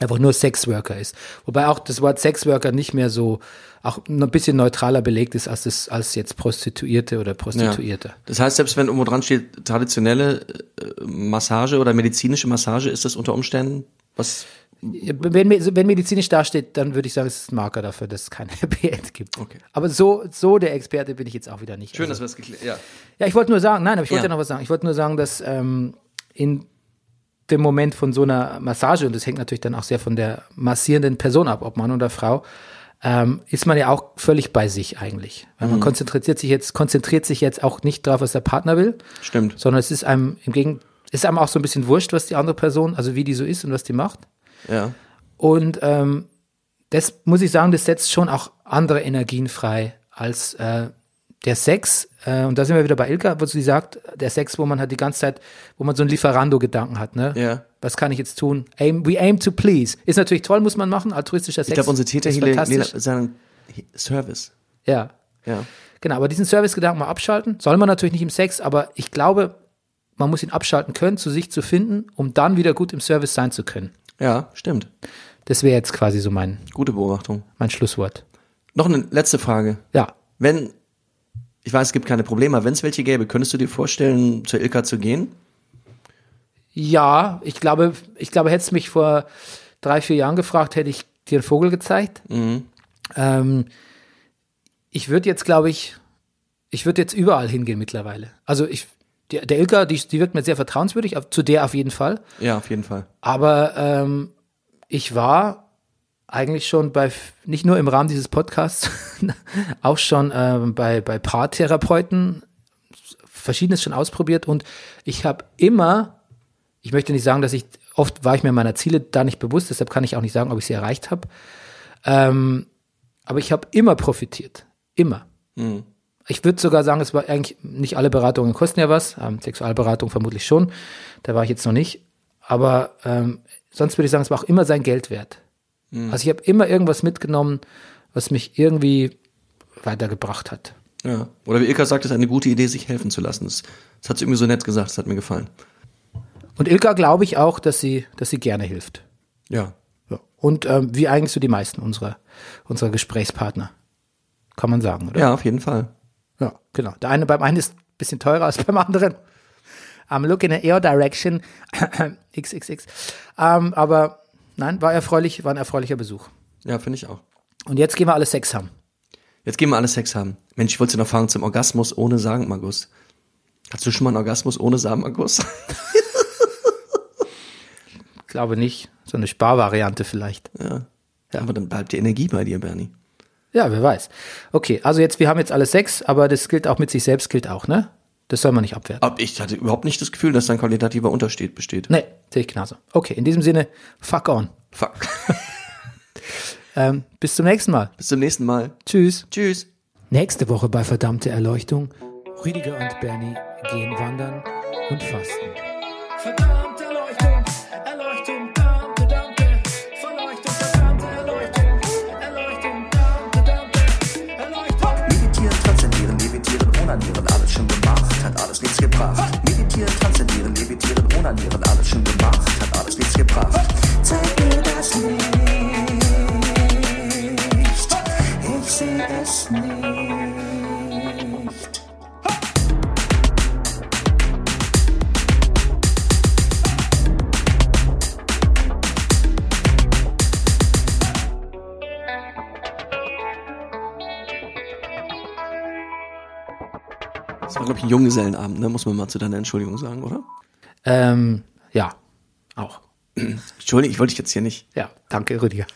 B: einfach nur Sexworker ist. Wobei auch das Wort Sexworker nicht mehr so, auch ein bisschen neutraler belegt ist als, das, als jetzt Prostituierte oder Prostituierte.
C: Das heißt, selbst wenn irgendwo dran steht, traditionelle äh, Massage oder medizinische Massage, ist das unter Umständen was?
B: Wenn, wenn medizinisch dasteht, dann würde ich sagen, es ist ein Marker dafür, dass es kein Happy End gibt.
C: Okay.
B: Aber so, so der Experte bin ich jetzt auch wieder nicht.
C: Schön,
B: Also-
C: dass wir das geklärt Ja.
B: Ja, ich wollte nur sagen, nein, aber ich wollte
C: Ja.
B: ja. noch was sagen. Ich wollte nur sagen, dass ähm, in dem Moment von so einer Massage, und das hängt natürlich dann auch sehr von der massierenden Person ab, ob Mann oder Frau, ähm, ist man ja auch völlig bei sich eigentlich. Weil
C: Mhm.
B: man konzentriert sich jetzt, konzentriert sich jetzt auch nicht drauf, was der Partner will,
C: Stimmt.
B: sondern es ist einem im Gegen, ist einem auch so ein bisschen wurscht, was die andere Person, also wie die so ist und was die macht.
C: Ja.
B: Und ähm, das muss ich sagen, das setzt schon auch andere Energien frei als äh, der Sex. Äh, und da sind wir wieder bei Ilka, wo sie sagt, der Sex, wo man halt die ganze Zeit, wo man so einen Lieferando-Gedanken hat. Ne?
C: Ja.
B: Was kann ich jetzt tun? Aim, we aim to please. Ist natürlich toll, muss man machen. Altruistischer Sex.
C: Ich glaube, unsere Täter hier sagen Service.
B: Ja.
C: Ja.
B: Genau, aber diesen Service-Gedanken mal abschalten. Soll man natürlich nicht im Sex, aber ich glaube, man muss ihn abschalten können, zu sich zu finden, um dann wieder gut im Service sein zu können.
C: Ja, stimmt.
B: Das wäre jetzt quasi so mein,
C: Gute Beobachtung.
B: mein Schlusswort.
C: Noch eine letzte Frage.
B: Ja.
C: Wenn, ich weiß, es gibt keine Probleme, aber wenn es welche gäbe, könntest du dir vorstellen, zur Ilka zu gehen?
B: Ja, ich glaube, ich glaube, hättest du mich vor drei, vier Jahren gefragt, hätte ich dir einen Vogel gezeigt. Ähm, ich würde jetzt, glaube ich, ich würde jetzt überall hingehen mittlerweile. Also ich, Die, der Ilka, die, die wirkt mir sehr vertrauenswürdig, zu der auf jeden Fall.
C: Ja, auf jeden Fall.
B: Aber ähm, ich war eigentlich schon bei, nicht nur im Rahmen dieses Podcasts, auch schon ähm, bei, bei Paartherapeuten verschiedenes schon ausprobiert und ich habe immer, ich möchte nicht sagen, dass ich, oft war ich mir meiner Ziele da nicht bewusst, deshalb kann ich auch nicht sagen, ob ich sie erreicht habe. Ähm, aber ich habe immer profitiert. Immer. Ich würde sogar sagen, es war eigentlich nicht alle Beratungen kosten ja was. Ähm, Sexualberatung vermutlich schon. Da war ich jetzt noch nicht. Aber ähm, sonst würde ich sagen, es war auch immer sein Geld wert. Also ich habe immer irgendwas mitgenommen, was mich irgendwie weitergebracht hat.
C: Ja. Oder wie Ilka sagt, es ist eine gute Idee, sich helfen zu lassen. Das, das hat sie irgendwie so nett gesagt, das hat mir gefallen.
B: Und Ilka glaube ich auch, dass sie, dass sie gerne hilft.
C: Ja.
B: Ja. Und ähm, wie eigentlich so die meisten unserer, unserer Gesprächspartner. Kann man sagen, oder?
C: Ja, auf jeden Fall.
B: Ja, genau. Der eine beim einen ist ein bisschen teurer als beim anderen. I'm looking in your direction. XXX. Ähm, aber nein, war erfreulich, war ein erfreulicher Besuch.
C: Ja, finde ich auch.
B: Und jetzt gehen wir alle Sex haben.
C: Jetzt gehen wir alle Sex haben. Mensch, ich wollte noch fragen zum Orgasmus ohne Samenerguss. Hattest du schon mal einen Orgasmus ohne Samenerguss?
B: Glaube nicht. So eine Sparvariante vielleicht.
C: ja. Aber dann bleibt die Energie bei dir, Bernie.
B: Ja, wer weiß. Okay, also jetzt, wir haben jetzt alle Sex, aber das gilt auch mit sich selbst, gilt auch, ne? Das soll man nicht abwerten.
C: Aber ich hatte überhaupt nicht das Gefühl, dass da ein qualitativer Unterschied besteht.
B: Nee, sehe ich genauso. Okay, in diesem Sinne, fuck on.
C: Fuck.
B: Ähm, bis zum nächsten Mal.
C: Bis zum nächsten Mal.
B: Tschüss.
C: Tschüss.
B: Nächste Woche bei Verdammte Erleuchtung. Rüdiger und Bernie gehen wandern und fasten.
D: Gebracht. Meditieren, transzendieren, levitieren, onanieren, alles schon gemacht, hat alles nichts gebracht. Zeig mir das nicht, ich sehe es nicht.
C: War, glaube ich, ein Junggesellenabend, ne? Muss man mal zu deiner Entschuldigung sagen, oder?
B: Ähm, ja, auch.
C: Entschuldigung, ich wollte dich jetzt hier nicht.
B: Ja, danke, Rüdiger.